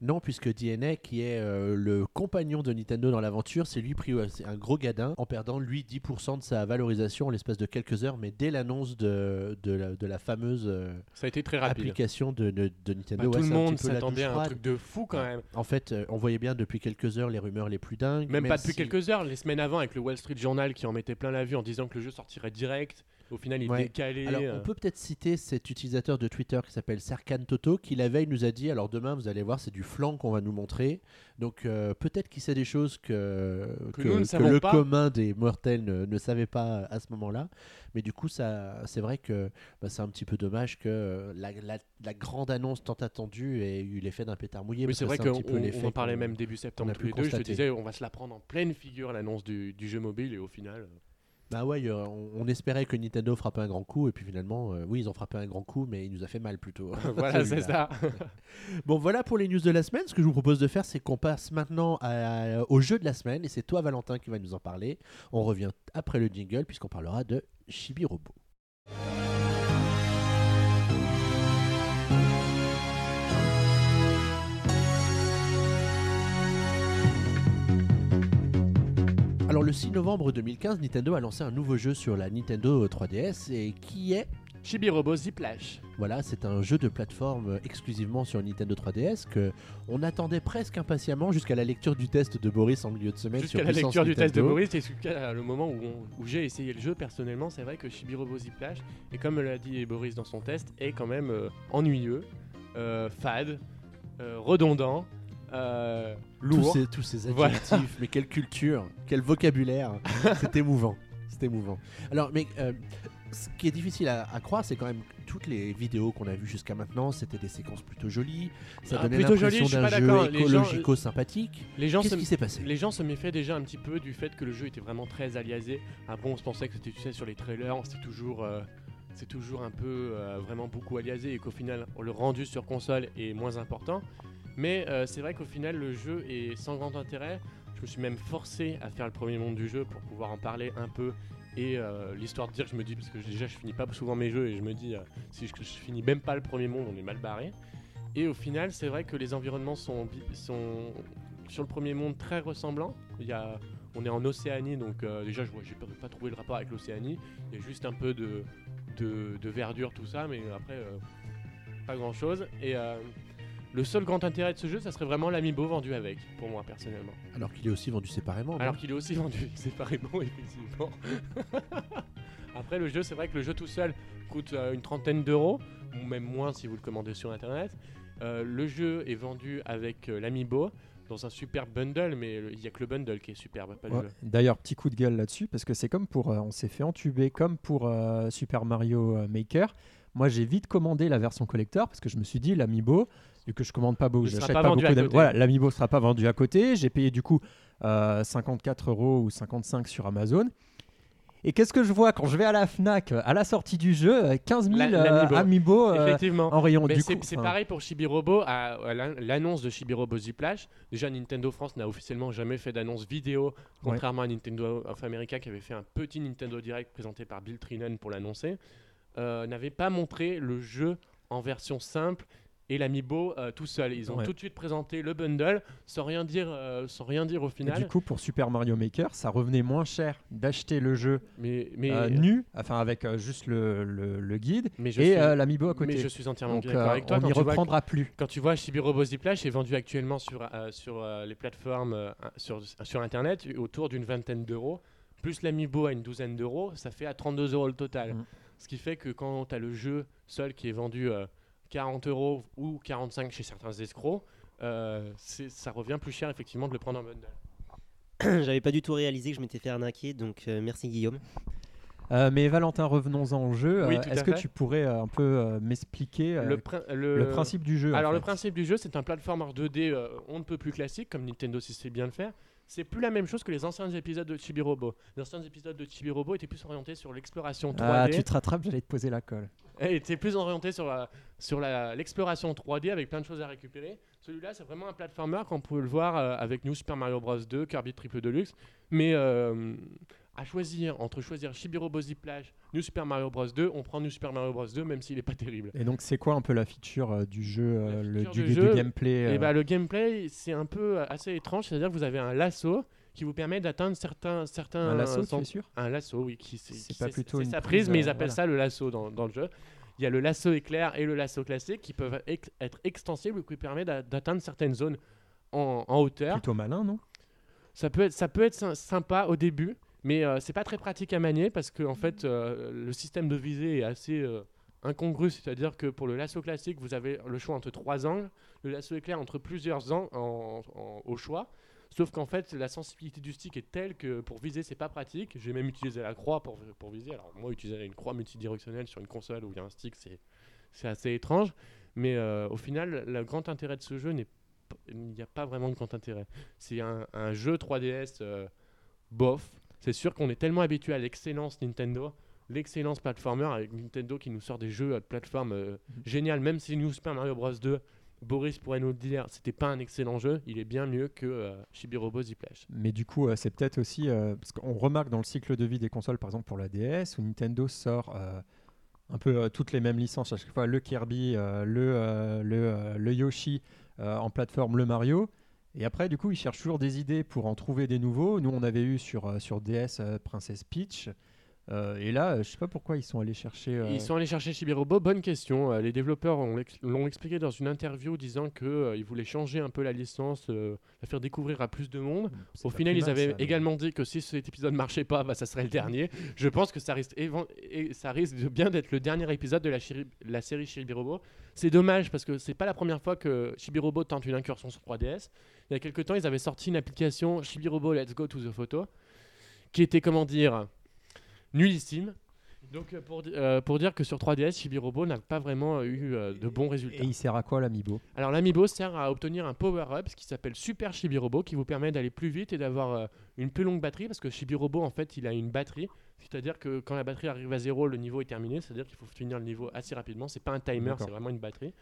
Non, puisque DNA, qui est euh, le compagnon de Nintendo dans l'aventure, c'est lui pris un gros gadin en perdant lui 10% de sa valorisation en l'espace de quelques heures, mais dès l'annonce de, de, la, de la fameuse euh, Ça a été très application de, de- de Bah, Nintendo. tout le monde s'attendait à un truc de fou quand même. En fait, euh, on voyait bien depuis quelques heures les rumeurs les plus dingues. Même, même pas depuis si- quelques heures, les semaines avant, avec le Wall Street Journal qui en mettait plein la vue en disant que le jeu sortirait direct. Au final, il Ouais. décalé. Alors, euh. on peut peut-être citer cet utilisateur de Twitter qui s'appelle Serkan Toto, qui la veille nous a dit alors demain, vous allez voir, c'est du flanc qu'on va nous montrer. Donc, euh, peut-être qu'il sait des choses que, Que nous ne que savons le pas. commun des mortels ne, ne savait pas à ce moment-là. Mais du coup, ça, c'est vrai que bah, c'est un petit peu dommage que euh, la, la- la grande annonce tant attendue ait eu l'effet d'un pétard mouillé. Oui, parce c'est vrai qu'on on- on en parlait même début septembre tous les deux. Je te disais, on va se la prendre en pleine figure l'annonce du, du jeu mobile et au final. Euh, Bah ouais, euh, on, on espérait que Nintendo frappait un grand coup, et puis finalement, euh, oui, ils ont frappé un grand coup, mais il nous a fait mal plutôt. [LAUGHS] voilà, c'est ça. [LAUGHS] Bon, voilà pour les news de la semaine. Ce que je vous propose de faire, c'est qu'on passe maintenant à- au jeu de la semaine, et c'est toi, Valentin, qui va nous en parler. On revient après le jingle, puisqu'on parlera de Chibi Robo. Alors le 6 novembre 2015, Nintendo a lancé un nouveau jeu sur la Nintendo 3DS et qui est Chibi-Robo Ziplash. Voilà, c'est un jeu de plateforme exclusivement sur Nintendo 3DS que on attendait presque impatiemment jusqu'à la lecture du test de Boris en milieu de semaine Jusqu'à sur la lecture du test de. Boris et jusqu'à le moment où j'ai essayé le jeu personnellement, c'est vrai que Chibi-Robo Ziplash, et comme l'a dit Boris dans son test, est quand même euh, ennuyeux, euh, fade, euh, redondant, euh, Tous lourd. ces, tous ces Voilà. adjectifs, mais quelle culture, quel vocabulaire, [LAUGHS] c'est émouvant, c'est émouvant. Alors, mais euh, ce qui est difficile à, à croire, c'est quand même toutes les vidéos qu'on a vues jusqu'à maintenant, c'était des séquences plutôt jolies, ça Ah, donnait l'impression d'un jeu écologico-sympathique. Les gens Qu'est-ce se qui s'est passé? Les gens se méfiaient déjà un petit peu du fait que le jeu était vraiment très aliasé. On se pensait que c'était, tu sais, sur les trailers, c'était toujours, euh, c'est toujours un peu euh, vraiment beaucoup aliasé et qu'au final, le rendu sur console est moins important. Mais euh, c'est vrai qu'au final, le jeu est sans grand intérêt. Je me suis même forcé à faire le premier monde du jeu pour pouvoir en parler un peu. Et euh, l'histoire de dire, je me dis, parce que déjà je finis pas souvent mes jeux et je me dis, euh, si je, finis même pas le premier monde, on est mal barré. Et au final, c'est vrai que les environnements sont, sur le premier monde très ressemblants. Il y a, on est en Océanie, donc déjà, je j'ai pas, trouvé le rapport avec l'Océanie. Il y a juste un peu de, de, de verdure, tout ça, mais après, pas grand chose. Et le seul grand intérêt de ce jeu, ça serait vraiment l'amiibo vendu avec, pour moi personnellement. Alors qu'il est aussi vendu séparément. Alors qu'il est aussi vendu [LAUGHS] séparément, effectivement. [LAUGHS] Après, le jeu, c'est vrai que le jeu tout seul coûte euh, une trentaine d'euros, ou même moins si vous le commandez sur internet. Euh, le jeu est vendu avec euh, l'amiibo dans un super bundle, mais il n'y a que le bundle qui est superbe, pas le Ouais. jeu. D'ailleurs, petit coup de gueule là-dessus, parce que c'est comme pour. euh, on s'est fait entuber comme pour Super Mario Maker. Moi, j'ai vite commandé la version collector parce que je me suis dit, l'amiibo, vu que je commande pas beaucoup, j'achète pas pas, beaucoup à d'am- côté. Voilà, l'amiibo sera pas vendu à côté. J'ai payé du coup euh, 54 euros ou 55 sur Amazon. Et qu'est-ce que je vois quand je vais à la Fnac euh, à la sortie du jeu euh, 15 000 La- euh, l'amiibo. amiibo euh, en rayon. Mais du c'est coup, c'est enfin, pareil pour Chibi-Robo. À, à l'an- l'annonce de Chibi-Robo Ziplash, déjà Nintendo France n'a officiellement jamais fait d'annonce vidéo, contrairement à Nintendo of America qui avait fait un petit Nintendo Direct présenté par Bill Trinan pour l'annoncer, euh, n'avait pas montré le jeu en version simple et l'amiibo euh, tout seul. Ils ont Ouais. tout de suite présenté le bundle sans rien dire, euh, sans rien dire au et final. du coup, pour Super Mario Maker, ça revenait moins cher d'acheter le jeu mais mais, euh, nu, enfin avec euh, juste le, le- le guide mais et suis, euh, l'amiibo à côté. mais je suis entièrement d'accord euh, avec toi. on n'y que- reprendra plus. Quand tu vois Chibi-Robo Ziplash est vendu actuellement sur, euh, sur euh, les plateformes euh, sur, sur internet autour d'une vingtaine d'euros, plus l'amiibo à une douzaine d'euros, ça fait à 32 euros le total. Mm. Ce qui fait que quand tu as le jeu seul qui est vendu euh, 40 euros ou 45 chez certains escrocs, euh, ça revient plus cher effectivement de le prendre en bundle. [COUGHS] J'avais pas du tout réalisé que je m'étais fait arnaquer, donc euh, merci Guillaume. Euh, mais Valentin, revenons-en au jeu. Oui, Euh, Est-ce que tu pourrais euh, un peu euh, m'expliquer euh, le, le, prin- le- principe du jeu en Alors le principe du jeu, c'est un platformer 2D euh, on ne peut plus classique, comme Nintendo sait bien le faire. C'est plus la même chose que les anciens épisodes de Chibi-Robo. Les anciens épisodes de Chibi-Robo étaient plus orientés sur l'exploration 3D. Ah, tu te rattrapes, j'allais te poser la colle. Et était plus orienté sur la- sur l'exploration 3D avec plein de choses à récupérer. Celui-là, c'est vraiment un platformer qu'on peut le voir euh, avec New Super Mario Bros 2, Kirby Triple Deluxe. Mais euh, à choisir, entre choisir Chibi-Robo Ziplash, New Super Mario Bros 2, on prend New Super Mario Bros 2 même s'il n'est pas terrible. Et donc, c'est quoi un peu la feature euh, du jeu, euh, le, feature du, du du jeu, gameplay euh, Et bah, le gameplay, c'est un peu euh, assez étrange, c'est-à-dire que vous avez un lasso qui vous permet d'atteindre certains, certains Un lasso, tu es sûr? Un lasso, oui. Qui, c'est pas plutôt c'est une sa prise, prise, mais ils appellent voilà. ça le lasso dans, dans le jeu. Il y a le lasso éclair et le lasso classique qui peuvent ex- être extensibles, qui permet d'a- d'atteindre certaines zones en, en hauteur. Plutôt malin, non? Ça peut être, ça peut être sy- sympa au début, mais euh, c'est pas très pratique à manier parce que en fait, euh, le système de visée est assez euh, incongru. C'est-à-dire que pour le lasso classique, vous avez le choix entre trois angles, le lasso éclair entre plusieurs angles au choix. Sauf qu'en fait, la sensibilité du stick est telle que pour viser, c'est pas pratique. J'ai même utilisé la croix pour, pour viser. Alors, moi, utiliser une croix multidirectionnelle sur une console où il y a un stick, c'est assez étrange. Mais euh, au final, le grand intérêt de ce jeu il n'y a pas vraiment de grand intérêt. C'est un, jeu 3DS euh, bof. C'est sûr qu'on est tellement habitué à l'excellence Nintendo, l'excellence platformer avec Nintendo qui nous sort des jeux de plateforme euh, génial. Même si New Super Mario Bros 2, Boris pourrait nous le dire, c'était pas un excellent jeu, il est bien mieux que euh, Chibi-Robo Ziplash. Mais du coup, euh, c'est peut-être aussi. euh, parce qu'on remarque dans le cycle de vie des consoles, par exemple pour la DS, où Nintendo sort euh, un peu toutes les mêmes licences à chaque fois le Kirby, le, le, le Yoshi en plateforme, le Mario. Et après, du coup, ils cherchent toujours des idées pour en trouver des nouveaux. Nous, on avait eu sur, euh, sur DS euh, Princess Peach. Euh, et là, euh, je sais pas pourquoi ils sont allés chercher. euh, Ils sont allés chercher Chibi-Robo. Bonne question. Les développeurs l'ont expliqué dans une interview disant qu'ils voulaient changer un peu la licence, la faire découvrir à plus de monde. c'est Au final, ils mal, avaient ça, également dit que si cet épisode marchait pas, bah, ça serait le dernier. Je pense que ça risque, évan- et ça risque de bien d'être le dernier épisode de la, série Chibi-Robo. C'est dommage parce que c'est pas la première fois que Chibi-Robo tente une incursion sur 3DS. Il y a quelques temps, ils avaient sorti une application Chibi-Robo Let's Go to the Photo qui était, comment dire, nullissime. Donc, euh, pour, euh, pour dire que sur 3DS, Chibi-Robo n'a pas vraiment euh, eu euh, de bons résultats. Et il sert à quoi l'amiibo? Alors l'amiibo sert à obtenir un power-up, ce qui s'appelle Super Chibi-Robo, qui vous permet d'aller plus vite et d'avoir euh, une plus longue batterie, parce que Chibi-Robo, en fait, il a une batterie, c'est-à-dire que quand la batterie arrive à zéro, le niveau est terminé, c'est-à-dire qu'il faut finir le niveau assez rapidement, c'est pas un timer, c'est vraiment une batterie.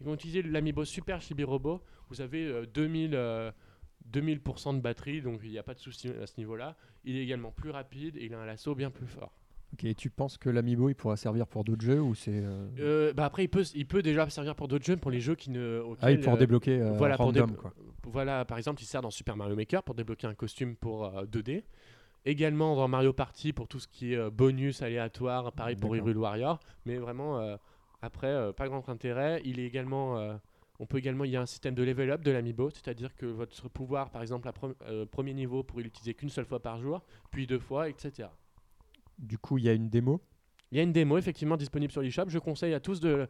Et quand vous utilisez l'amiibo Super Chibi-Robo, vous avez euh, 2000... euh, 2000% de batterie, donc il n'y a pas de souci à ce niveau-là. Il est également plus rapide et il a un lasso bien plus fort. Ok, et tu penses que l'amiibo il pourra servir pour d'autres jeux ou c'est. euh, Euh, bah après, il peut, il peut déjà servir pour d'autres jeux, pour les jeux qui ne. Ah auxquels, pour euh, débloquer euh, voilà, pour random dé- quoi. Voilà, par exemple, il sert dans Super Mario Maker pour débloquer un costume pour euh, 2D. Également dans Mario Party pour tout ce qui est euh, bonus aléatoire, pareil pour. Hyrule Warrior. Mais vraiment, euh, après, euh, pas grand intérêt. Il est également. euh, on peut également, il y a un système de level up de l'amiibo, c'est-à-dire que votre pouvoir, par exemple, à pre- euh, premier niveau, vous pourrez l'utiliser qu'une seule fois par jour, puis deux fois, etc. Du coup, il y a une démo? Il y a une démo effectivement disponible sur l'eShop. Je conseille à tous de,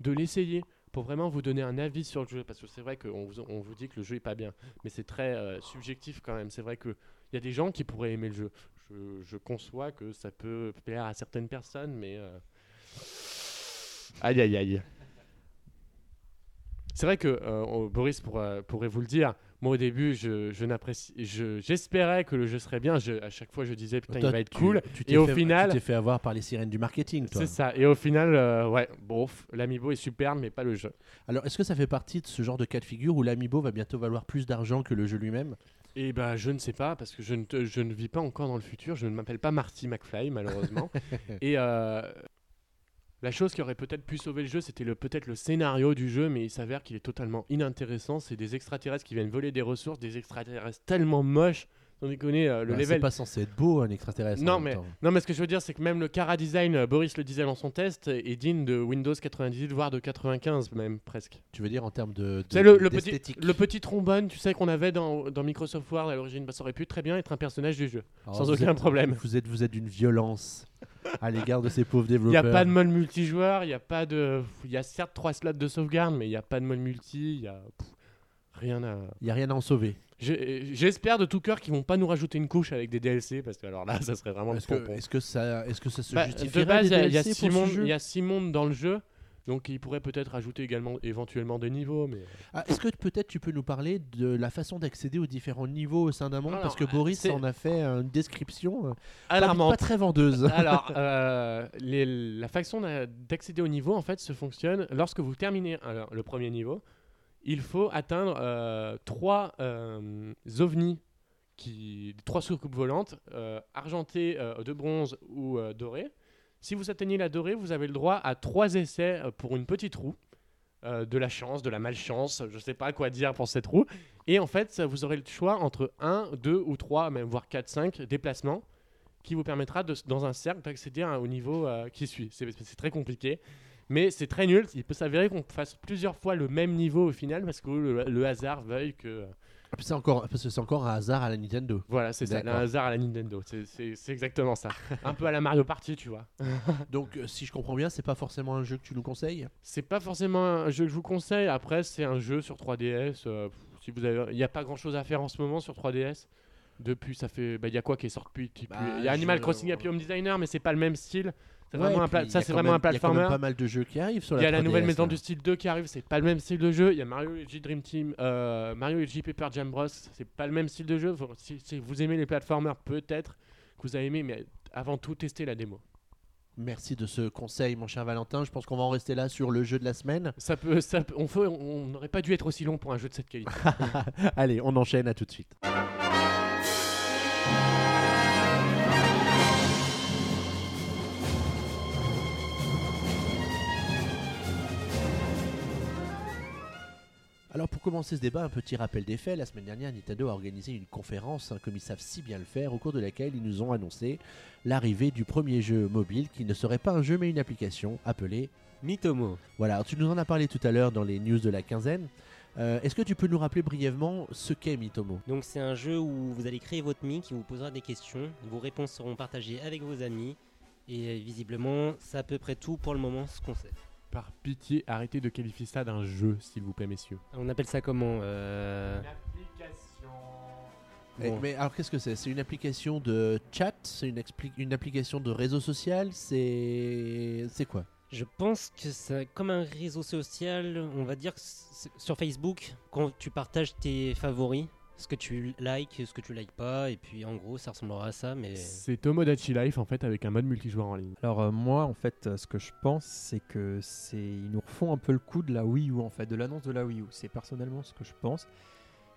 de l'essayer pour vraiment vous donner un avis sur le jeu. Parce que c'est vrai qu'on vous, on vous dit que le jeu est pas bien. Mais c'est très euh, subjectif quand même. C'est vrai qu'il y a des gens qui pourraient aimer le jeu. Je, je conçois que ça peut plaire à certaines personnes, mais. euh, Aïe aïe aïe. C'est vrai que euh, Boris pourra- pourrait vous le dire. Moi au début, je, je n'apprécie, je- j'espérais que le jeu serait bien. Je- à chaque fois, je disais putain, Toi, il va être tu- cool. tu Et au fait- final- tu t'es fait avoir par les sirènes du marketing, toi. C'est ça. Et au final, euh, ouais, bon, l'amiibo est superbe, mais pas le jeu. Alors, est-ce que ça fait partie de ce genre de cas de figure où l'amiibo va bientôt valoir plus d'argent que le jeu lui-même? Et ben, je ne sais pas, parce que je ne, te- je ne vis pas encore dans le futur. Je ne m'appelle pas Marty McFly, malheureusement. [LAUGHS] et euh, la chose qui aurait peut-être pu sauver le jeu, c'était peut-être le scénario du jeu, mais il s'avère qu'il est totalement inintéressant. C'est des extraterrestres qui viennent voler des ressources, des extraterrestres tellement moches. Sans déconner, euh, le Bah, level C'est pas censé être beau, un extraterrestre. en Non, même mais- temps. Non, mais ce que je veux dire, c'est que même le Cara Design, euh, Boris le disait dans son test, est digne de Windows 98, voire de 95 même presque. Tu veux dire en termes de. de- le, le petit, le petit trombone, tu sais, qu'on avait dans, dans Microsoft Word à l'origine, bah, ça aurait pu très bien être un personnage du jeu. Alors, sans aucun êtes- problème. Vous êtes, vous êtes d'une violence à l'égard de ces pauvres Il n'y développeurs. a pas de mode multijoueur, il y a pas de. Il y a certes trois slots de sauvegarde, mais il n'y a pas de mode multi, il y a. pff, rien à. Il y a rien à en sauver. J'espère de tout cœur qu'ils vont pas nous rajouter une couche avec des DLC, parce que alors là, ça serait vraiment Est-ce que, est-ce que ça, est-ce que ça se Bah, justifie de base, il y a- six mondes- il y a six mondes dans le jeu, donc ils pourraient peut-être ajouter également éventuellement des niveaux, mais. Ah, Est-ce que peut-être tu peux nous parler de la façon d'accéder aux différents niveaux au sein d'un monde? Alors, Parce que euh, Boris en a fait euh, une description euh, pas, Alarmante. pas très vendeuse. [LAUGHS] Alors, [LAUGHS] euh, les- la façon d'a- d'accéder au niveau, en fait, se fonctionne lorsque vous terminez alors, le premier niveau. Il faut atteindre euh, trois euh, ovnis, qui, trois soucoupes volantes, euh, argentées de bronze ou dorées. Si vous atteignez la dorée, vous avez le droit à trois essais pour une petite roue. De la chance, de la malchance, je sais pas quoi dire pour cette roue. Et en fait, vous aurez le choix entre 1, 2 ou 3, même voire 4, 5 déplacements qui vous permettra de, dans un cercle d'accéder au niveau qui suit. C'est très compliqué, mais c'est très nul. Il peut s'avérer qu'on fasse plusieurs fois le même niveau au final parce que le, le hasard veuille que. C'est encore, parce que c'est encore un hasard à la Nintendo. Voilà, c'est ça, D'accord. hasard à la Nintendo. C'est- C'est c'est exactement ça. un peu à la Mario Party, tu vois. [LAUGHS] Donc, euh, si je comprends bien, c'est pas forcément un jeu que tu nous conseilles? C'est pas forcément un jeu que je vous conseille. Après, c'est un jeu sur 3DS. euh, si vous avez, il n'y a pas grand chose à faire en ce moment sur 3DS. Depuis, ça fait, bah, il y a quoi qui est sorti depuis, Bah, Il y a Animal je- Crossing Happy Home Designer, mais c'est pas le même style. C'est Ouais, vraiment un pla- ça, c'est vraiment même- un Il y a quand même platformer. pas mal de jeux qui arrivent sur Il y la a la nouvelle 3DS, maison là. du style 2 qui arrive, c'est pas le même style de jeu. Il y a Mario Luigi Dream Team, euh, Mario Luigi Paper Jam Bros, c'est pas le même style de jeu. Faut- Si, si vous aimez les platformers, peut-être que vous avez aimé, mais avant tout, testez la démo. Merci de ce conseil, mon cher Valentin. Je pense qu'on va en rester là sur le jeu de la semaine. Ça peut, ça on n'aurait pas dû être aussi long pour un jeu de cette qualité. [LAUGHS] Allez, on enchaîne, à tout de suite. Alors pour commencer ce débat, un petit rappel des faits. La semaine dernière, Nintendo a organisé une conférence, hein, comme ils savent si bien le faire, au cours de laquelle ils nous ont annoncé l'arrivée du premier jeu mobile qui ne serait pas un jeu mais une application appelée... Mitomo. Voilà, alors tu nous en as parlé tout à l'heure dans les news de la quinzaine. Euh, Est-ce que tu peux nous rappeler brièvement ce qu'est Mitomo? Donc c'est un jeu où vous allez créer votre mi qui vous posera des questions. Vos réponses seront partagées avec vos amis. Et euh, visiblement, c'est à peu près tout pour le moment ce qu'on sait. Par pitié, arrêtez de qualifier ça d'un jeu, s'il vous plaît, messieurs. On appelle ça comment euh, Eh, bon. Mais alors qu'est-ce que c'est? C'est une application de chat? C'est une, une application de réseau social? C'est c'est quoi? Je pense que c'est comme un réseau social, on va dire sur Facebook, quand tu partages tes favoris, ce que tu likes, ce que tu likes pas, et puis en gros ça ressemblera à ça, mais C'est Tomodachi Life en fait avec un mode multijoueur en ligne. Alors euh, moi, en fait, euh, ce que je pense, c'est que c'est ils nous refont un peu le coup de la Wii U, en fait, de l'annonce de la Wii U. C'est personnellement ce que je pense.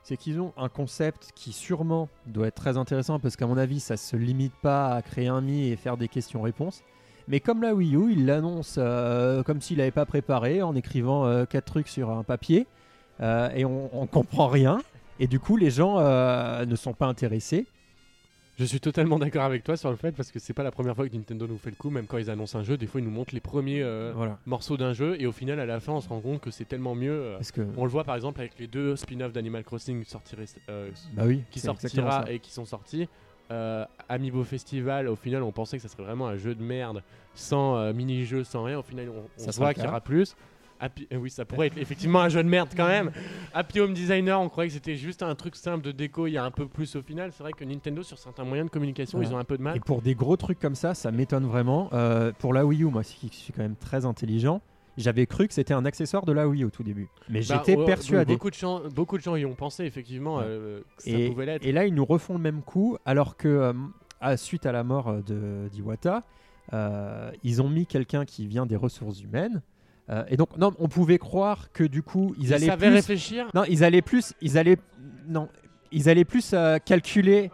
C'est qu'ils ont un concept qui sûrement doit être très intéressant parce qu'à mon avis, ça se limite pas à créer un Mi et faire des questions-réponses. Mais comme la Wii U, ils l'annoncent euh, comme s'il n'avait pas préparé en écrivant euh, quatre trucs sur un papier euh, et on, on comprend rien. Et du coup, les gens euh, ne sont pas intéressés. Je suis totalement d'accord avec toi sur le fait parce que c'est pas la première fois que Nintendo nous fait le coup, même quand ils annoncent un jeu, des fois ils nous montrent les premiers euh, Voilà. morceaux d'un jeu et au final à la fin on se rend compte que c'est tellement mieux. euh, Parce que on le voit par exemple avec les deux spin-offs d'Animal Crossing euh, bah oui, qui sortira et qui sont sortis. Amiibo Festival, au final, on pensait que ça serait vraiment un jeu de merde, sans mini-jeu, sans rien. Au final, on, on Ça voit qu'il y aura plus. Happy- euh, oui, ça pourrait être effectivement un jeu de merde quand même. Happy Home Designer, on croyait que c'était juste un truc simple de déco, il y a un peu plus au final. C'est vrai que Nintendo, sur certains moyens de communication, Voilà. ils ont un peu de mal. Et pour des gros trucs comme ça, ça m'étonne vraiment. Euh, pour la Wii U, moi qui suis quand même très intelligent, j'avais cru que c'était un accessoire de la Wii au tout début. Mais Bah, j'étais ouais, persuadé. Beaucoup de, gens, beaucoup de gens y ont pensé, effectivement, Ouais. euh, que ça Et, pouvait l'être. et là, ils nous refont le même coup, alors que euh, à- suite à la mort de d'Iwata, euh, ils ont mis quelqu'un qui vient des ressources humaines. Euh, et donc, non, on pouvait croire que du coup, ils, Ils allaient savaient plus. réfléchir? Non, ils allaient plus. Ils allaient. Non, ils allaient plus euh, calculer.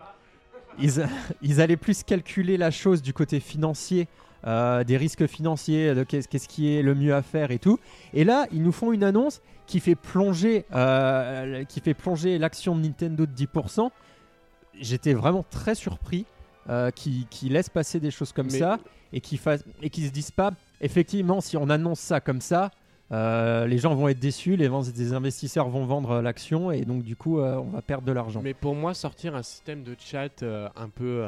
Ils, [LAUGHS] ils allaient plus calculer la chose du côté financier, euh, des risques financiers, de qu'est-ce qu'est-ce qui est le mieux à faire et tout. Et là, ils nous font une annonce qui fait plonger, euh, qui fait plonger l'action de Nintendo de 10%. J'étais vraiment très surpris euh, qu'ils qu'ils laissent passer des choses comme Mais- ça et qu'ils fassent et qu'ils se disent pas. Effectivement, si on annonce ça comme ça, euh, les gens vont être déçus, les, investisseurs vont vendre euh, l'action et donc du coup euh, on va perdre de l'argent. Mais pour moi, sortir un système de chat un peu,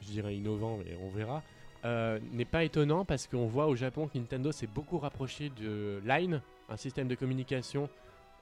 je dirais, innovant, mais on verra, n'est pas étonnant parce qu'on voit au Japon que Nintendo s'est beaucoup rapproché de Line, un système de communication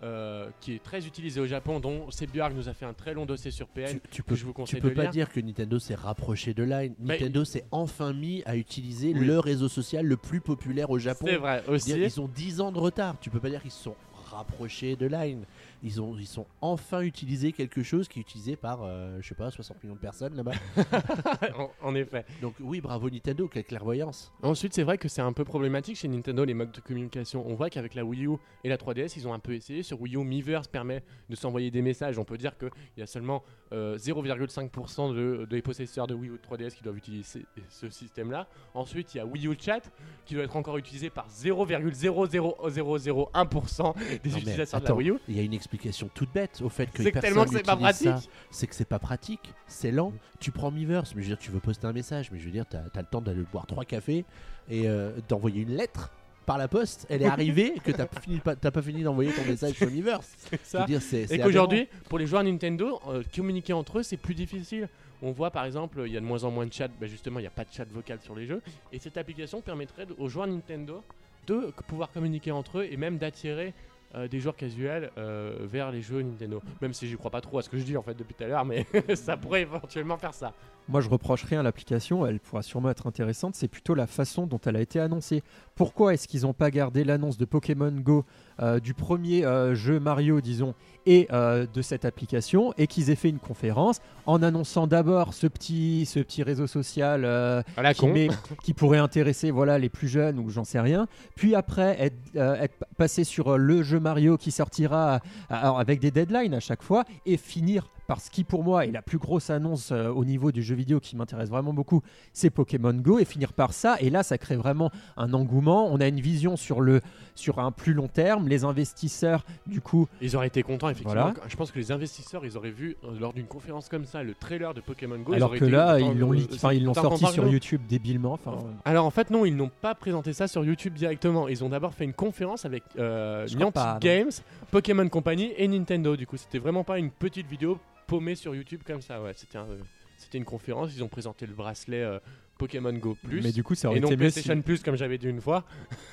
euh, qui est très utilisé au Japon, dont Sebjörg nous a fait un très long dossier sur PN. tu, tu peux, je vous tu conseille peux de pas lire. dire que Nintendo s'est rapproché de Line. Nintendo s'est enfin mis à utiliser Oui. le réseau social le plus populaire au Japon. C'est vrai aussi. Ils ont 10 ans de retard. Tu peux pas dire qu'ils se sont rapprochés de Line. Ils ont, ils sont enfin utilisé quelque chose qui est utilisé par, euh, je sais pas, 60 millions de personnes là-bas. [LAUGHS] en, en effet. Donc oui, bravo Nintendo, quelle clairvoyance. Ensuite, c'est vrai que c'est un peu problématique chez Nintendo les modes de communication. On voit qu'avec la Wii U et la 3DS, ils ont un peu essayé. Sur Wii U, Miiverse permet de s'envoyer des messages. On peut dire qu'il y a seulement euh, 0,5% de, des possesseurs de Wii U ou de 3DS qui doivent utiliser ce système-là. Ensuite, il y a Wii U Chat qui doit être encore utilisé par 0,00001% des Non, utilisateurs de la Wii U. Il y a une explication toute bête au fait que C'est tellement que c'est pas pratique. C'est que c'est pas pratique, c'est lent. Tu prends Miiverse, mais je veux dire, tu veux poster un message, mais je veux dire, t'as as le temps d'aller boire trois cafés et euh, d'envoyer une lettre par la poste. Elle est arrivée [LAUGHS] que t'as pas fini, pas, fini d'envoyer ton message sur Miiverse. [LAUGHS] C'est Je ça. veux dire, Et qu'aujourd'hui, pour les joueurs Nintendo, euh, communiquer entre eux, c'est plus difficile. On voit par exemple, il y a de moins en moins de chat, bah, justement, il n'y a pas de chat vocal sur les jeux. Et cette application permettrait aux joueurs Nintendo de pouvoir communiquer entre eux et même d'attirer euh, des joueurs casuels euh, vers les jeux Nintendo. Même si j'y crois pas trop à ce que je dis en fait depuis tout à l'heure, mais [LAUGHS] ça pourrait éventuellement faire ça. Moi, je reproche rien à l'application, elle pourra sûrement être intéressante, c'est plutôt la façon dont elle a été annoncée. Pourquoi est-ce qu'ils n'ont pas gardé l'annonce de Pokémon Go euh, du premier euh, jeu Mario, disons, et euh, de cette application, et qu'ils aient fait une conférence en annonçant d'abord ce petit, ce petit réseau social la qui, con. met- qui pourrait intéresser voilà, les plus jeunes ou j'en sais rien, puis après être, être passé sur le jeu Mario qui sortira alors, avec des deadlines à chaque fois, et finir par ce qui pour moi est la plus grosse annonce euh, au niveau du jeu vidéo qui m'intéresse vraiment beaucoup, c'est Pokémon Go et finir par ça. Et là, ça crée vraiment un engouement. On a une vision sur le sur un plus long terme. Les investisseurs, du coup, Ils auraient été contents, effectivement. Voilà. Je pense que les investisseurs, ils auraient vu euh, lors d'une conférence comme ça le trailer de Pokémon Go. alors que là, ils l'ont ils sorti sur YouTube débilement. Enfin, Alors en fait non, ils n'ont pas présenté ça sur YouTube directement. Ils ont d'abord fait une conférence avec euh, Niantic pas. Games, Pokémon Company et Nintendo. Du coup, c'était vraiment pas une petite vidéo paumée sur YouTube comme ça. Ouais, c'était un- euh, c'était une conférence. Ils ont présenté le bracelet euh, Pokémon Go Plus. mais du coup, ça aurait et non été mieux. si- PlayStation Plus comme j'avais dit une fois,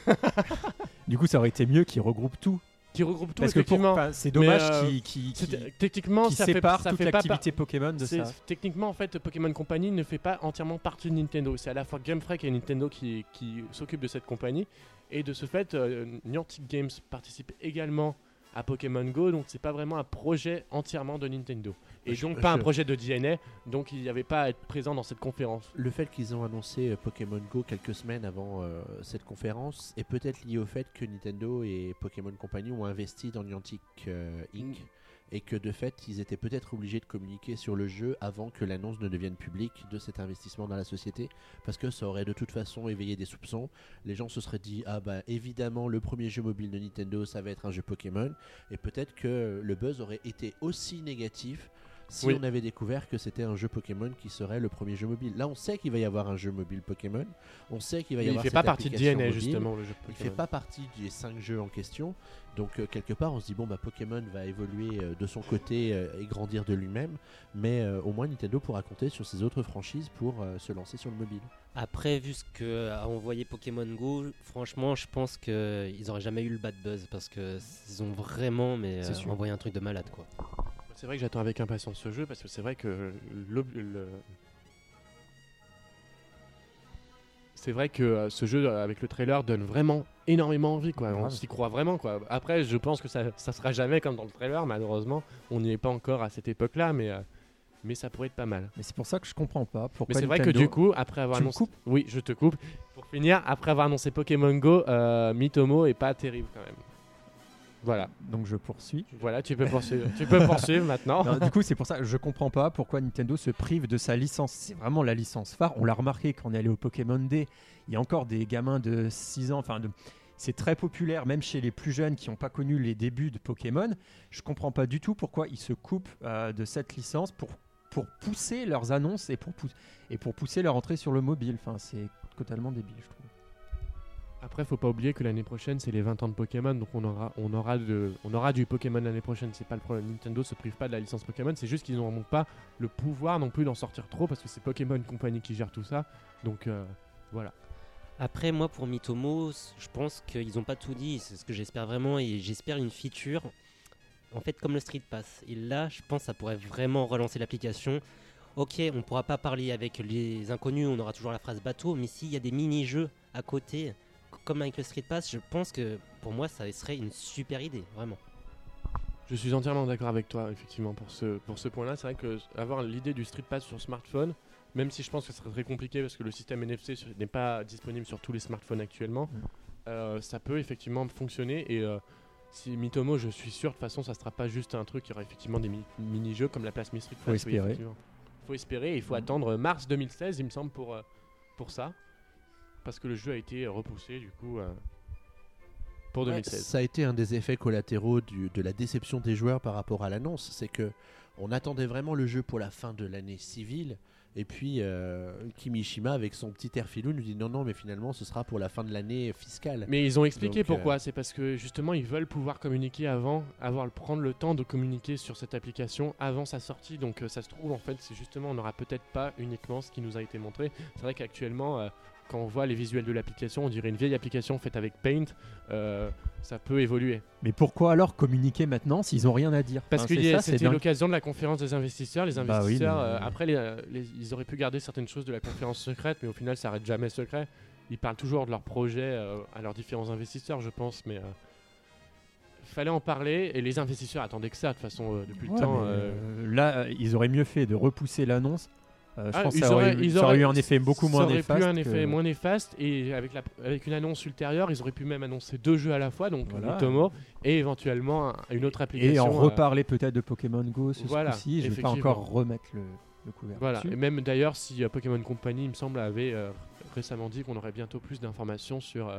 [LAUGHS] Du coup, ça aurait été mieux qu'ils regroupent tout. qui regroupe tout Parce que pour, enfin, c'est dommage euh, qu'ils qu'ils- C'était- qu'ils- techniquement, qu'ils ça fait, séparent ça toute fait par- l'activité Pokémon de C'est- ça. Techniquement, en fait, Pokémon Company ne fait pas entièrement partie de Nintendo. C'est à la fois Game Freak et Nintendo qui, qui s'occupent de cette compagnie. Et de ce fait, euh, Niantic Games participe également à Pokémon Go. Donc, c'est pas vraiment un projet entièrement de Nintendo. Et Je- donc, pas un je- projet de DNA. Donc, il n'y avait pas à être présent dans cette conférence. Le fait qu'ils ont annoncé euh, Pokémon Go quelques semaines avant euh, cette conférence est peut-être lié au fait que Nintendo et Pokémon Company ont investi dans Niantic euh, Inc. Et que de fait, ils étaient peut-être obligés de communiquer sur le jeu avant que l'annonce ne devienne publique de cet investissement dans la société. Parce que ça aurait de toute façon éveillé des soupçons. Les gens se seraient dit Ah bah évidemment, le premier jeu mobile de Nintendo, ça va être un jeu Pokémon. Et peut-être que le buzz aurait été aussi négatif si Oui. on avait découvert que c'était un jeu Pokémon qui serait le premier jeu mobile. Là, on sait qu'il va y avoir un jeu mobile Pokémon. On sait qu'il va y il avoir fait cette pas partie de DNA, mobile. justement, le jeu Il Pokémon. fait pas partie des 5 jeux en question. Donc, euh, quelque part, on se dit bon, bah, Pokémon va évoluer euh, de son côté euh, et grandir de lui-même. Mais euh, au moins, Nintendo pourra compter sur ses autres franchises pour euh, se lancer sur le mobile. Après, vu ce que a envoyé Pokémon Go, franchement, je pense qu'ils auraient jamais eu le bad buzz parce que ils ont vraiment mais, euh, envoyé un truc de malade quoi. C'est vrai que j'attends avec impatience ce jeu parce que c'est vrai que le- c'est vrai que euh, ce jeu euh, avec le trailer donne vraiment énormément envie quoi. On Grave. s'y croit vraiment quoi. Après, je pense que ça ça sera jamais comme dans le trailer malheureusement. On n'y est pas encore à cette époque-là, mais euh, mais ça pourrait être pas mal. Mais c'est pour ça que je comprends pas. Pourquoi Mais c'est vrai que du coup, après avoir Tu annoncé, coupes? Oui, je te coupe. Pour finir, après avoir annoncé Pokémon Go, euh, Mitomo est pas terrible quand même. Voilà, Donc je poursuis. voilà, tu peux poursuivre, tu peux poursuivre [LAUGHS] maintenant. Non, du coup, c'est pour ça que je comprends pas pourquoi Nintendo se prive de sa licence. C'est vraiment la licence phare. On l'a remarqué quand on est allé au Pokémon Day. Il y a encore des gamins de 6 ans. Enfin, de... c'est très populaire, même chez les plus jeunes qui n'ont pas connu les débuts de Pokémon. Je comprends pas du tout pourquoi ils se coupent euh, de cette licence pour, pour pousser leurs annonces et pour, pou- et pour pousser leur entrée sur le mobile. Enfin, c'est totalement débile, je trouve. Après, faut pas oublier que l'année prochaine, c'est les 20 ans de Pokémon, donc on aura, on aura, de, on aura du Pokémon l'année prochaine. C'est pas le problème. Nintendo se prive pas de la licence Pokémon, c'est juste qu'ils n'auront pas le pouvoir non plus d'en sortir trop parce que c'est Pokémon Company qui gère tout ça. Donc euh, voilà. Après, moi, pour Mitomo, je pense qu'ils n'ont pas tout dit. C'est ce que j'espère vraiment. Et j'espère une feature, en fait, comme le Street Pass. Et là, je pense que ça pourrait vraiment relancer l'application. Ok, on pourra pas parler avec les inconnus, on aura toujours la phrase bateau. Mais s'il y a des mini-jeux à côté, comme avec le Street Pass, je pense que pour moi, ça serait une super idée, vraiment. Je suis entièrement d'accord avec toi, effectivement, pour ce, pour ce point-là. C'est vrai que avoir l'idée du Street Pass sur smartphone, même si je pense que ce serait très compliqué parce que le système NFC n'est pas disponible sur tous les smartphones actuellement, Mm. euh, ça peut effectivement fonctionner. Et euh, si Mitomo, je suis sûr, de toute façon, ça sera pas juste un truc, il y aura effectivement des mi- mini-jeux comme la place Street Pass. Faut espérer. effectivement. faut espérer, et il faut attendre mars 2016, il me semble, pour, euh, pour ça. Parce que le jeu a été repoussé, du coup, euh, pour Ouais, 2016. ça a été un des effets collatéraux du- de la déception des joueurs par rapport à l'annonce. C'est que on attendait vraiment le jeu pour la fin de l'année civile. Et puis euh, Kimishima, avec son petit air filou, nous dit non, non, mais finalement, ce sera pour la fin de l'année fiscale. Mais ils ont expliqué Donc, euh, pourquoi. C'est parce que justement, ils veulent pouvoir communiquer avant, avoir prendre le temps de communiquer sur cette application avant sa sortie. Donc, euh, ça se trouve, en fait, c'est justement, on n'aura peut-être pas uniquement ce qui nous a été montré. C'est vrai qu'actuellement, quand on voit les visuels de l'application, on dirait une vieille application faite avec Paint. Euh, ça peut évoluer. Mais pourquoi alors communiquer maintenant s'ils ont rien à dire Parce Enfin, que c'était l'occasion de la conférence des investisseurs. Les Bah oui, investisseurs, mais- euh, après, les- euh, les- ils auraient pu garder certaines choses de la conférence secrète, mais au final, ça reste jamais secret. Ils parlent toujours de leurs projets euh, à leurs différents investisseurs, je pense, mais fallait en parler. Et les investisseurs attendaient que ça, de toute façon, euh, depuis Ouais, le temps. euh, là, ils auraient mieux fait de repousser l'annonce Euh, je Ah, pense que ils ça aurait, auraient- eu- ça aurait auraient- eu un effet beaucoup moins ça aurait néfaste. pu un que- effet moins néfaste et avec, la, avec une annonce ultérieure, ils auraient pu même annoncer deux jeux à la fois, donc Voilà. Mitomo et éventuellement un- une autre application. Et en euh, reparler peut-être de Pokémon Go ce Voilà, coup-ci. Je vais pas encore remettre le, le couvert. Voilà, dessus. et même d'ailleurs, si euh, Pokémon Company, il me semble, avait euh, récemment dit qu'on aurait bientôt plus d'informations sur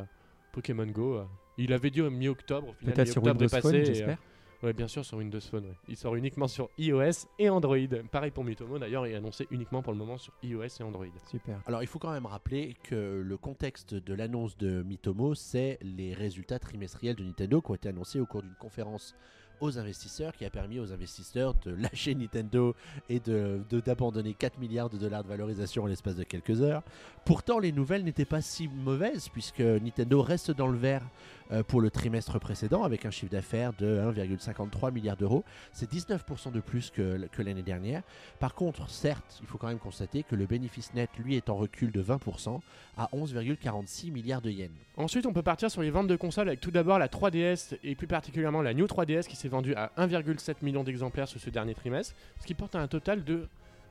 Pokémon Go. Il avait dit au mi-octobre, au final, Peut-être sur mi-octobre est passé. j'espère. Ouais, bien sûr, sur Windows Phone. ouais. Il sort uniquement sur iOS et Android. Pareil pour Mitomo, d'ailleurs, il est annoncé uniquement pour le moment sur iOS et Android. Super. Alors il faut quand même rappeler que le contexte de l'annonce de Mitomo, c'est les résultats trimestriels de Nintendo qui ont été annoncés au cours d'une conférence aux investisseurs qui a permis aux investisseurs de [LAUGHS] lâcher Nintendo et de de- d'abandonner 4 milliards de dollars de valorisation en l'espace de quelques heures. Pourtant les nouvelles n'étaient pas si mauvaises puisque Nintendo reste dans le vert euh, pour le trimestre précédent avec un chiffre d'affaires de 1,53 milliard d'euros. C'est 19% de plus que, que l'année dernière. Par contre, certes, il faut quand même constater que le bénéfice net, lui, est en recul de 20% à 11,46 milliards de yens. Ensuite, on peut partir sur les ventes de consoles avec tout d'abord la 3DS et plus particulièrement la New 3DS qui s'est vendue à 1,7 million d'exemplaires sur ce dernier trimestre, ce qui porte à un total de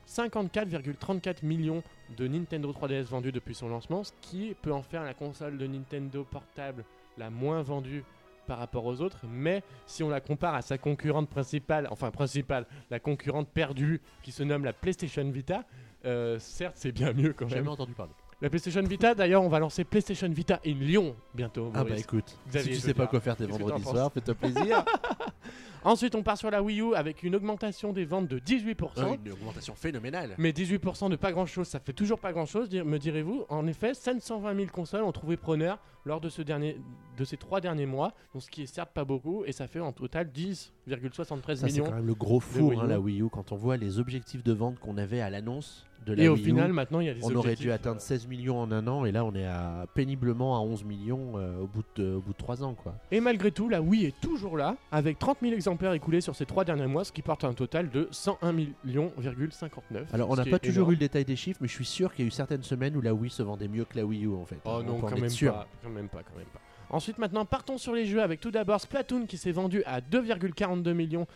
54,34 millions de Nintendo 3DS vendus depuis son lancement, ce qui peut en faire la console de Nintendo portable la moins vendue par rapport aux autres, mais si on la compare à sa concurrente principale, enfin principale, la concurrente perdue qui se nomme la PlayStation Vita, euh, certes c'est bien mieux quand même. jamais entendu parler. La PlayStation Vita, d'ailleurs, on va lancer PlayStation Vita in Lyon bientôt. Ah bah écoute, Xavier, si tu sais pas quoi faire tes vendredis soirs, fais-toi plaisir. [LAUGHS] Ensuite, on part sur la Wii U avec une augmentation des ventes de 18%. Ah, une augmentation phénoménale. Mais 18% de pas grand chose, ça fait toujours pas grand chose, me direz-vous. En effet, 720 000 consoles ont trouvé preneur lors de, ce dernier, de ces trois derniers mois, donc ce qui est certes pas beaucoup, et ça fait en total 10,73 Ça c'est millions. quand même le gros four, Wii hein, la Wii U. Quand on voit les objectifs de vente qu'on avait à l'annonce de la Et au Wii U, final, maintenant, il y a des on aurait dû atteindre euh, 16 millions en un an et là on est à péniblement à 11 millions euh, au bout de au bout de 3 ans quoi. Et malgré tout, la Wii est toujours là, avec 30 000 exemplaires écoulés sur ces trois derniers mois, ce qui porte à un total de 101 millions,59. Alors on n'a pas est toujours énorme. eu le détail des chiffres, mais je suis sûr qu'il y a eu certaines semaines où la Wii se vendait mieux que la Wii U en fait. Oh On non, quand même, pas, quand même pas, quand même pas. Ensuite, maintenant, partons sur les jeux avec tout d'abord Splatoon qui s'est vendu à 2,42 millions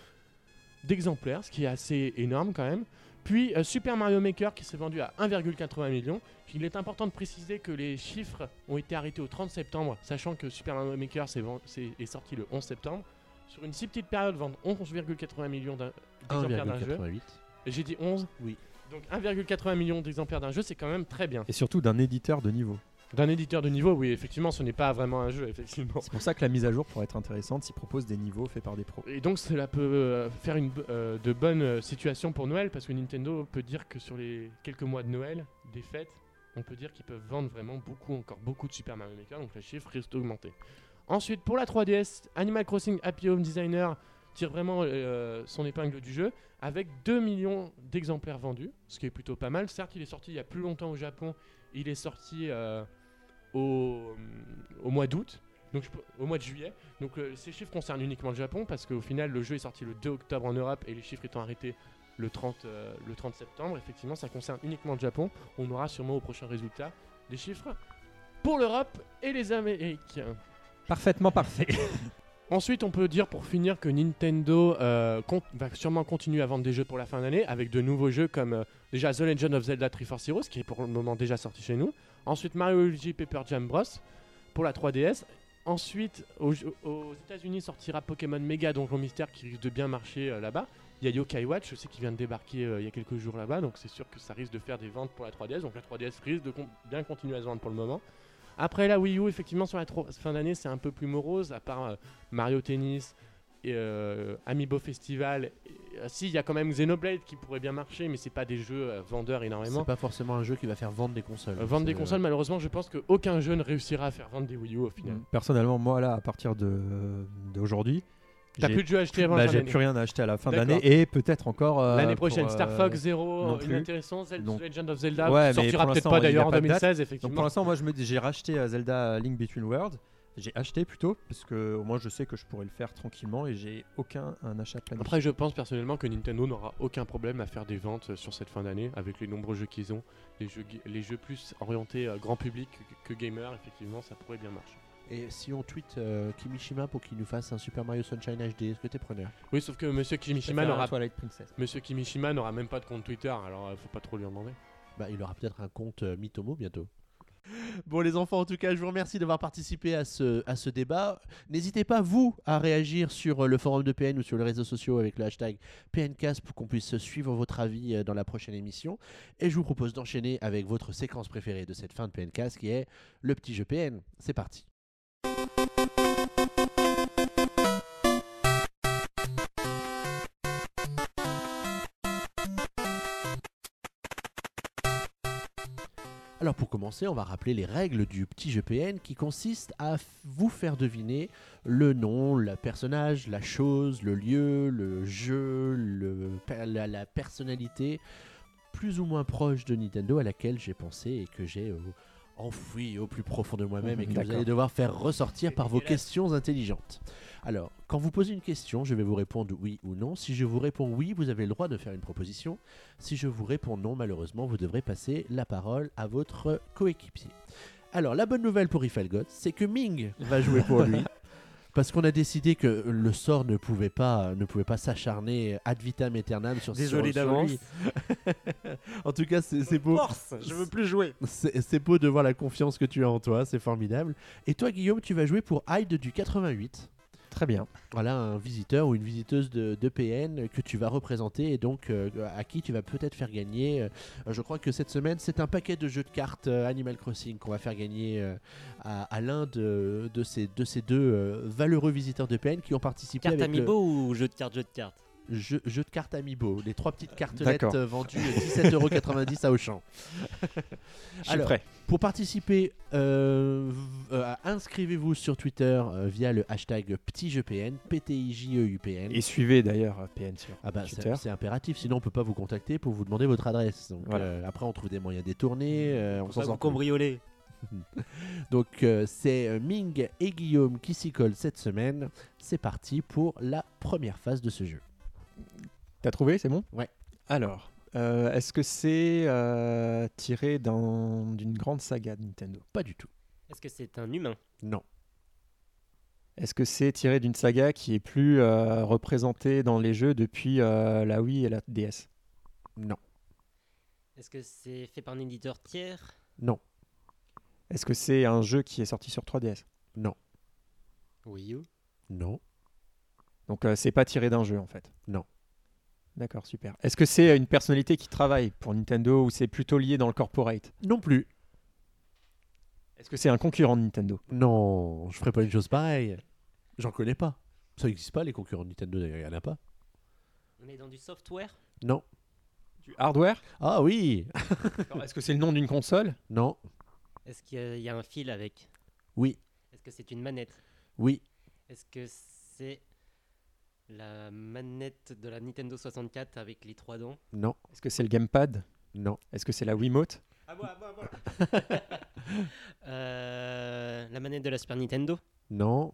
d'exemplaires, ce qui est assez énorme quand même. Puis euh, Super Mario Maker qui s'est vendu à 1,80 million. Il est important de préciser que les chiffres ont été arrêtés au 30 septembre, sachant que Super Mario Maker s'est- est sorti le 11 septembre. Sur une si petite période, vendre 11,80 millions d'exemplaires d'un jeu. 1,88. Et J'ai dit 11 Oui. Donc 1,80 million d'exemplaires d'un jeu, c'est quand même très bien. Et surtout d'un éditeur de niveau. D'un éditeur de niveau, oui, effectivement, ce n'est pas vraiment un jeu, effectivement. C'est pour ça que la mise à jour pourrait être intéressante s'il propose des niveaux faits par des pros. Et donc cela peut euh, faire une, euh, de bonnes euh, situations pour Noël, parce que Nintendo peut dire que sur les quelques mois de Noël, des fêtes, on peut dire qu'ils peuvent vendre vraiment beaucoup, encore beaucoup de Super Mario Maker, donc les chiffres risquent d'augmenter. Ensuite, pour la 3DS, Animal Crossing Happy Home Designer tire vraiment euh, son épingle du jeu, avec 2 millions d'exemplaires vendus, ce qui est plutôt pas mal. Certes, il est sorti il y a plus longtemps au Japon, il est sorti euh, au, au mois d'août, donc au mois de juillet. Donc euh, ces chiffres concernent uniquement le Japon parce qu'au final le jeu est sorti le 2 octobre en Europe et les chiffres étant arrêtés le 30, euh, le 30 septembre. Effectivement, ça concerne uniquement le Japon. On aura sûrement au prochain résultat des chiffres pour l'Europe et les Américains. Parfaitement parfait. [LAUGHS] Ensuite, on peut dire pour finir que Nintendo euh, va sûrement continuer à vendre des jeux pour la fin d'année avec de nouveaux jeux comme euh, déjà The Legend of Zelda Triforce Heroes qui est pour le moment déjà sorti chez nous. Ensuite, Mario Luigi Paper Jam Bros pour la 3DS. Ensuite, aux, aux États-Unis sortira Pokémon Mega Donjon Mystère qui risque de bien marcher euh, là-bas. Il y a Yokai Watch, je sais qu'il vient de débarquer il y a quelques jours là-bas, donc c'est sûr que ça risque de faire des ventes pour la 3DS. Donc la 3DS risque de bien continuer à se vendre pour le moment. Après la Wii U, effectivement, sur la tro- fin d'année, c'est un peu plus morose, à part euh, Mario Tennis et euh, Amiibo Festival. Et, euh, si, il y a quand même Xenoblade qui pourrait bien marcher, mais c'est pas des jeux euh, vendeurs énormément. C'est pas forcément un jeu qui va faire vendre des consoles. Euh, vendre des consoles, malheureusement, je pense qu'aucun jeu ne réussira à faire vendre des Wii U au final. Personnellement, moi là, à partir de d'aujourd'hui, T'as plus de jeux à acheter avant bah, j'ai plus rien à acheter à la fin D'accord. d'année et peut-être encore euh, L'année pour, prochaine, Star euh, Fox Zero, inintéressant, Zelda Donc- Legend of Zelda, Ouais, mais sortira peut-être pas d'ailleurs en pas de date. 2016, Donc effectivement. pour l'instant, moi je me dis, j'ai racheté euh, Zelda Link Between Worlds. J'ai acheté plutôt parce que au moins je sais que je pourrais le faire tranquillement et j'ai aucun un achat planifié. Après, je pense personnellement que Nintendo n'aura aucun problème à faire des ventes sur cette fin d'année avec les nombreux jeux qu'ils ont. Les jeux, les jeux plus orientés grand public que, que gamer, effectivement, ça pourrait bien marcher. Et si on tweet euh, Kimishima pour qu'il nous fasse un Super Mario Sunshine HD, est-ce que t'es preneur? Oui, sauf que Monsieur Kimishima n'aura Twilight Princess. Monsieur Kimishima n'aura même pas de compte Twitter, alors euh, faut pas trop lui en demander. Bah, il aura peut-être un compte euh, Mitomo bientôt. Bon les enfants, en tout cas, je vous remercie d'avoir participé à ce, à ce débat. N'hésitez pas, vous, à réagir sur euh, le forum de PN ou sur les réseaux sociaux avec le hashtag PNCast pour qu'on puisse suivre votre avis euh, dans la prochaine émission. Et je vous propose d'enchaîner avec votre séquence préférée de cette fin de PNCast qui est le petit jeu PN. C'est parti. Alors pour commencer, on va rappeler les règles du petit jeu PN qui consiste à vous faire deviner le nom, le personnage, la chose, le lieu, le jeu, le, la personnalité plus ou moins proche de Nintendo à laquelle j'ai pensé et que j'ai euh, enfoui au plus profond de moi-même et que vous allez devoir faire ressortir par vos questions intelligentes. Alors, quand vous posez une question, je vais vous répondre oui ou non. Si je vous réponds oui, vous avez le droit de faire une proposition. Si je vous réponds non, malheureusement, vous devrez passer la parole à votre coéquipier. Alors, la bonne nouvelle pour Ifalgot, c'est que Ming va jouer pour lui. [LAUGHS] Parce qu'on a décidé que le sort ne pouvait pas, ne pouvait pas s'acharner ad vitam aeternam sur Désolé d'avance. [LAUGHS] en tout cas, c'est beau. Force Je veux plus jouer. C'est c'est beau de voir la confiance que tu as en toi, c'est formidable. Et toi, Guillaume, tu vas jouer pour Hyde du 88. Très bien. Voilà, un visiteur ou une visiteuse de, de PN que tu vas représenter et donc euh, à qui tu vas peut-être faire gagner. euh, je crois que cette semaine, c'est un paquet de jeux de cartes euh, Animal Crossing qu'on va faire gagner euh, à, à l'un de, de ces, de ces deux euh, valeureux visiteurs de PN qui ont participé Carte avec le amiibo ou jeu de cartes, jeu de cartes? Jeu, jeu de cartes Amiibo. Les trois petites cartelettes euh, vendues 17,90€ à Auchan. [LAUGHS] Je suis Alors, prêt. Pour participer, euh, euh, inscrivez-vous sur Twitter euh, via le hashtag PTIJEUPN, P-T-I-J-E-U-P-N. Et suivez d'ailleurs euh, PN sur Ah bah, c'est- Twitter. c'est impératif, sinon on peut pas vous contacter pour vous demander votre adresse. Donc, Voilà. euh, après, on trouve des moyens détournés, euh, on s'en cambrioler. [LAUGHS] Donc, euh, c'est euh, Ming et Guillaume qui s'y collent cette semaine. C'est parti pour la première phase de ce jeu. T'as trouvé, c'est bon? Ouais. Alors, euh, est-ce que c'est euh, tiré d'un- d'une grande saga de Nintendo? Pas du tout. Est-ce que c'est un humain? Non. Est-ce que c'est tiré d'une saga qui est plus euh, représentée dans les jeux depuis euh, la Wii et la DS Non. Est-ce que c'est fait par un éditeur tiers? Non. Est-ce que c'est un jeu qui est sorti sur 3DS Non. Oui ou Non. Donc euh, c'est pas tiré d'un jeu en fait Non. D'accord, super. Est-ce que c'est une personnalité qui travaille pour Nintendo ou c'est plutôt lié dans le corporate? Non plus. Est-ce que c'est un concurrent de Nintendo? Non, je ferais pas une chose pareille. J'en connais pas. Ça n'existe pas, les concurrents de Nintendo, d'ailleurs, il y en a pas. On est dans du software? Non. Du hardware? Ah oui Est-ce que c'est le nom d'une console? Non. Est-ce qu'il y a un fil avec? Oui. Est-ce que c'est une manette? Oui. Est-ce que c'est la manette de la Nintendo 64 avec les trois dents Non. Est-ce que c'est le gamepad? Non. Est-ce que c'est la Wiimote? Ah moi, moi, moi Euh, La manette de la Super Nintendo? Non.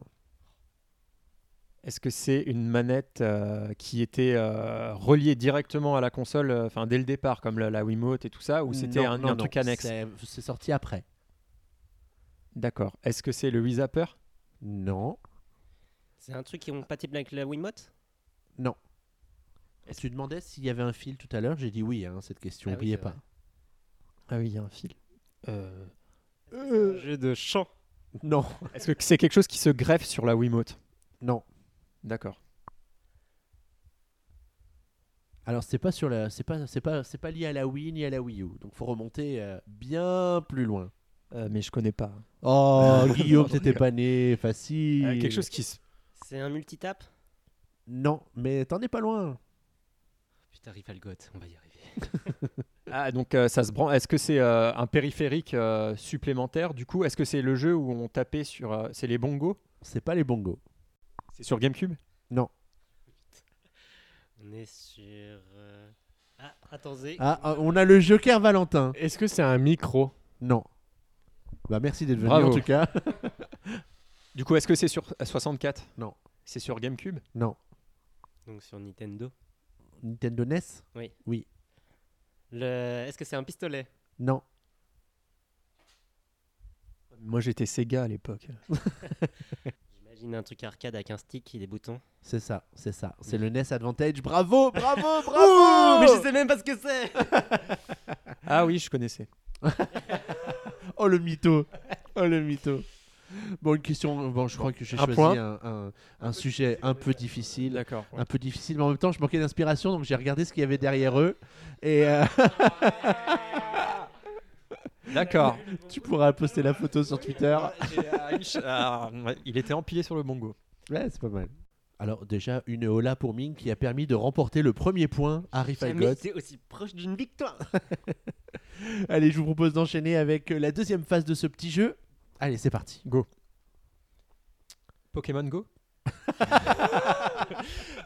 Est-ce que c'est une manette euh, qui était euh, reliée directement à la console, euh, enfin dès le départ, comme la, la Wiimote et tout ça, ou c'était un, non, un non. truc annexe? C'est- C'est sorti après. D'accord. Est-ce que c'est le Wii Zapper? Non. C'est un truc qui est compatible avec la Wiimote Non. Tu demandais s'il y avait un fil tout à l'heure, j'ai dit oui, hein, cette question, Ah oui, n'oubliez c'est pas. vrai. Ah oui, il y a un fil. Euh, Un jeu de chant. Non. Est-ce que c'est quelque chose qui se greffe sur la Wiimote Non. D'accord. Alors c'est pas sur la, c'est pas, c'est pas, c'est pas lié à la Wii ni à la Wii U. Donc faut remonter euh, bien plus loin. Euh, mais je connais pas. Oh [LAUGHS] Guillaume, t'étais pas né, facile. Euh, quelque chose qui se... C'est un multitap? Non, mais t'en es pas loin. Putain, Rifalgot, on va y arriver. [LAUGHS] Ah, donc euh, ça se branle. Est-ce que c'est euh, un périphérique euh, supplémentaire? Du coup, est-ce que c'est le jeu où on tapait sur... euh, c'est les bongos? C'est pas les bongos. C'est sur GameCube? Non. [LAUGHS] On est sur. euh, Ah, attendez. Ah, ah, on a le Joker Valentin. Est-ce que c'est un micro? Non. Bah merci d'être venu Bravo. en tout cas. [LAUGHS] Du coup, est-ce que c'est sur euh, 64 Non. C'est sur GameCube? Non. Donc sur Nintendo. Nintendo NES Le... Est-ce que c'est un pistolet? Non. Moi j'étais Sega à l'époque. [LAUGHS] J'imagine un truc arcade avec un stick et des boutons. C'est ça, c'est ça. C'est le NES Advantage. Bravo, bravo, [LAUGHS] bravo mais je sais même pas ce que c'est Ah oui, je connaissais. [LAUGHS] Oh le mytho Oh le mytho Bon, une question. Bon, je crois que j'ai Un choisi un, un- un sujet un peu difficile. D'accord. Un peu difficile, mais en même temps, je manquais d'inspiration, donc j'ai regardé ce qu'il y avait derrière eux. Et euh, [LAUGHS] D'accord. tu pourras poster la photo sur Twitter. Ouais, il était empilé sur le bongo. Ouais, c'est pas mal. Alors, déjà, une hola pour Ming qui a permis de remporter le premier point à God. été aussi proche d'une victoire [LAUGHS] Allez, je vous propose d'enchaîner avec euh, la deuxième phase de ce petit jeu. Allez, c'est parti. Go. Pokémon Go [LAUGHS]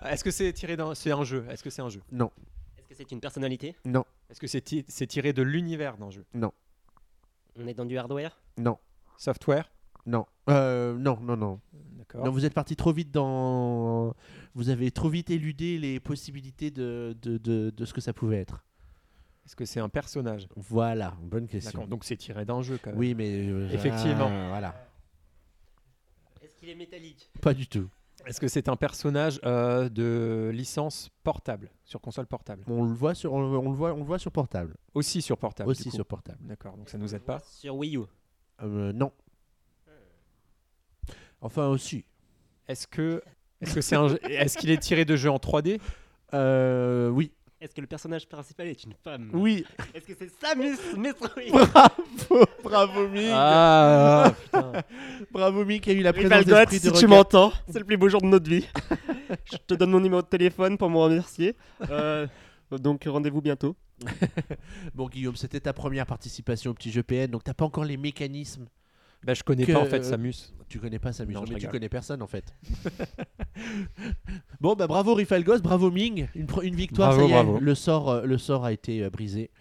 Est-ce que c'est tiré d'un c'est un jeu Est-ce que c'est un jeu? Non, Est-ce que c'est une personnalité? Non, Est-ce que c'est ti- c'est tiré de l'univers d'un jeu? Non, On est dans du hardware? Non, Software? Non. Euh, non, non, non. D'accord. Non, vous êtes parti trop vite dans. Vous avez trop vite éludé les possibilités de, de, de, de ce que ça pouvait être. Est-ce que c'est un personnage? Voilà, bonne question. Donc c'est tiré d'un jeu quand même. Oui, mais. euh, Effectivement. ah, voilà. Est-ce qu'il est métallique? Pas du tout. Est-ce que c'est un personnage euh, de licence portable sur console portable? On le voit sur, on, on le voit, on le voit sur portable. Aussi sur portable. Aussi du coup. sur portable. D'accord. Donc ça nous aide pas. Sur Wii U? Euh, non. Enfin, aussi. Est-ce que est-ce que c'est un jeu- est-ce qu'il est tiré de jeux en 3D Euh, oui. Est-ce que le personnage principal est une femme Oui. Est-ce que c'est Samus Metroid [LAUGHS] bravo, bravo Mick. Ah putain. [LAUGHS] Bravo Mick qui a eu la présence d'esprit si de tu m'entends, c'est le plus beau jour de notre vie. [LAUGHS] Je te donne mon numéro de téléphone pour me remercier. Euh, donc rendez-vous bientôt. Bon Guillaume, c'était ta première participation au petit jeu PN, donc t'as pas encore les mécanismes. Bah je connais Que- pas en fait Samus. Tu connais pas Samus, Non, mais tu connais personne en fait. [LAUGHS] bon bah bravo Rifalgos, bravo Ming, une, une victoire, Bravo, ça y est, bravo. le sort, euh, le sort a été euh, brisé.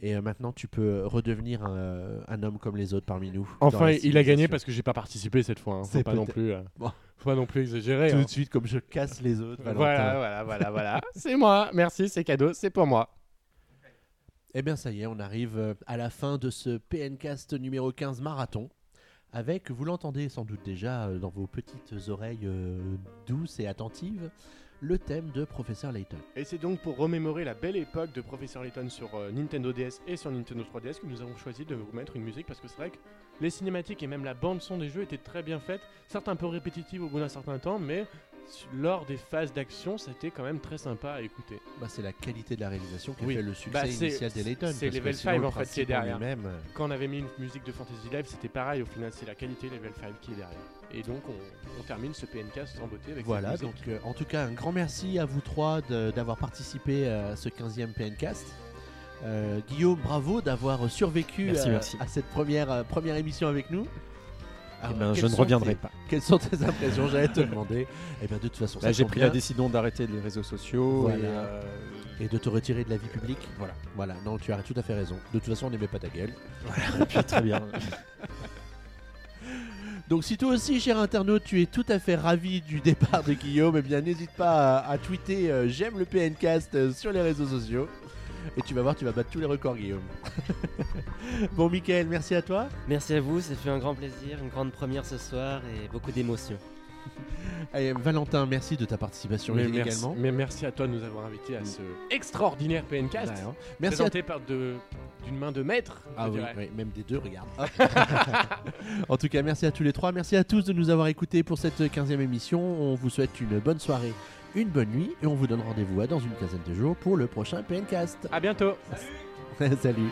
Et euh, maintenant tu peux euh, redevenir un, euh, un homme comme les autres parmi nous. Enfin, il a gagné parce que j'ai pas participé cette fois. hein. Faut pas non plus. euh, [LAUGHS] Bon. Faut pas non plus exagérer. Tout hein. de suite comme je casse les autres. Valentin. Voilà, voilà, voilà, voilà. c'est moi. Merci, c'est cadeau, c'est pour moi. Eh bien ça y est, on arrive euh, à la fin de ce PNcast numéro 15 marathon. Avec, vous l'entendez sans doute déjà euh, dans vos petites oreilles euh, douces et attentives, le thème de Professeur Layton. Et c'est donc pour remémorer la belle époque de Professeur Layton sur euh, Nintendo DS et sur Nintendo 3DS que nous avons choisi de vous mettre une musique parce que c'est vrai que les cinématiques et même la bande son des jeux étaient très bien faites, certes un peu répétitives au bout d'un certain temps, mais lors des phases d'action, c'était quand même très sympa à écouter. Bah, c'est la qualité de la réalisation qui a Oui. fait le succès Bah, initial des Layton. c'est Level sinon, 5, le en fait, qui est en derrière. lui-même, euh, Quand on avait mis une musique de Fantasy Live, c'était pareil, au final c'est la qualité Level 5 qui est derrière. Et donc on, on termine ce PNK sans beauté avec Voilà, cette donc euh, en tout cas, un grand merci à vous trois d'avoir participé à ce 15e PNcast. Euh, Guillaume, bravo d'avoir survécu Merci, merci. à cette première, euh, première émission avec nous. Eh Alors, ben, je ne reviendrai tes- pas. Quelles sont tes impressions J'allais te demander. Et bien de toute façon, Bah, J'ai pris la décision d'arrêter les réseaux sociaux. Voilà. Et, euh, et de te retirer de la vie publique. Voilà, voilà. Non, tu as tout à fait raison. De toute façon, on n'aimait pas ta gueule. et puis très bien. [LAUGHS] Donc, si toi aussi, cher internaute, tu es tout à fait ravi du départ de Guillaume, eh bien, n'hésite pas à, à tweeter euh, j'aime le PNcast euh, sur les réseaux sociaux. Et tu vas voir, tu vas battre tous les records, Guillaume. [LAUGHS] bon, Mickaël, merci à toi. Merci à vous, ça fait un grand plaisir, une grande première ce soir et beaucoup d'émotions. [LAUGHS] Et Valentin, merci de ta participation Mais merci, également. mais merci à toi de nous avoir invités à ce extraordinaire PNcast. Ouais, hein. Merci à présenté par de- d'une main de maître. Ah oui, oui, même des deux, regarde. [LAUGHS] en tout cas, merci à tous les trois. Merci à tous de nous avoir écoutés pour cette 15e émission. On vous souhaite une bonne soirée, une bonne nuit et on vous donne rendez-vous à dans une quinzaine de jours pour le prochain PNcast. À bientôt. [LAUGHS] Salut.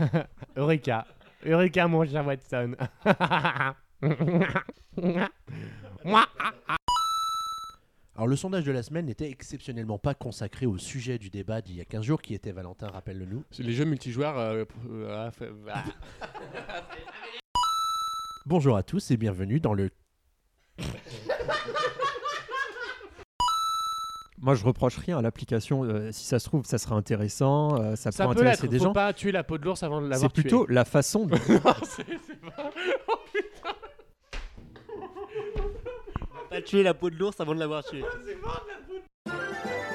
[LAUGHS] Eureka. Eureka, mon cher Watson. [LAUGHS] Alors le sondage de la semaine n'était exceptionnellement pas consacré au sujet du débat d'il y a 15 jours qui était Valentin, rappelle-le-nous. C'est Les jeux multijoueurs. euh, euh, ah, fait- ah. Bonjour à tous et bienvenue dans le [LAUGHS] Moi, je reproche rien à l'application. euh, si ça se trouve, ça sera intéressant, euh, ça, Ça peut peut intéresser des Faut gens. pas tuer la peau de l'ours avant de C'est l'avoir tué. plutôt la façon. de- [LAUGHS] Non, c'est c'est pas. Oh putain. Pas tuer la peau de l'ours avant de l'avoir tué. C'est pas de la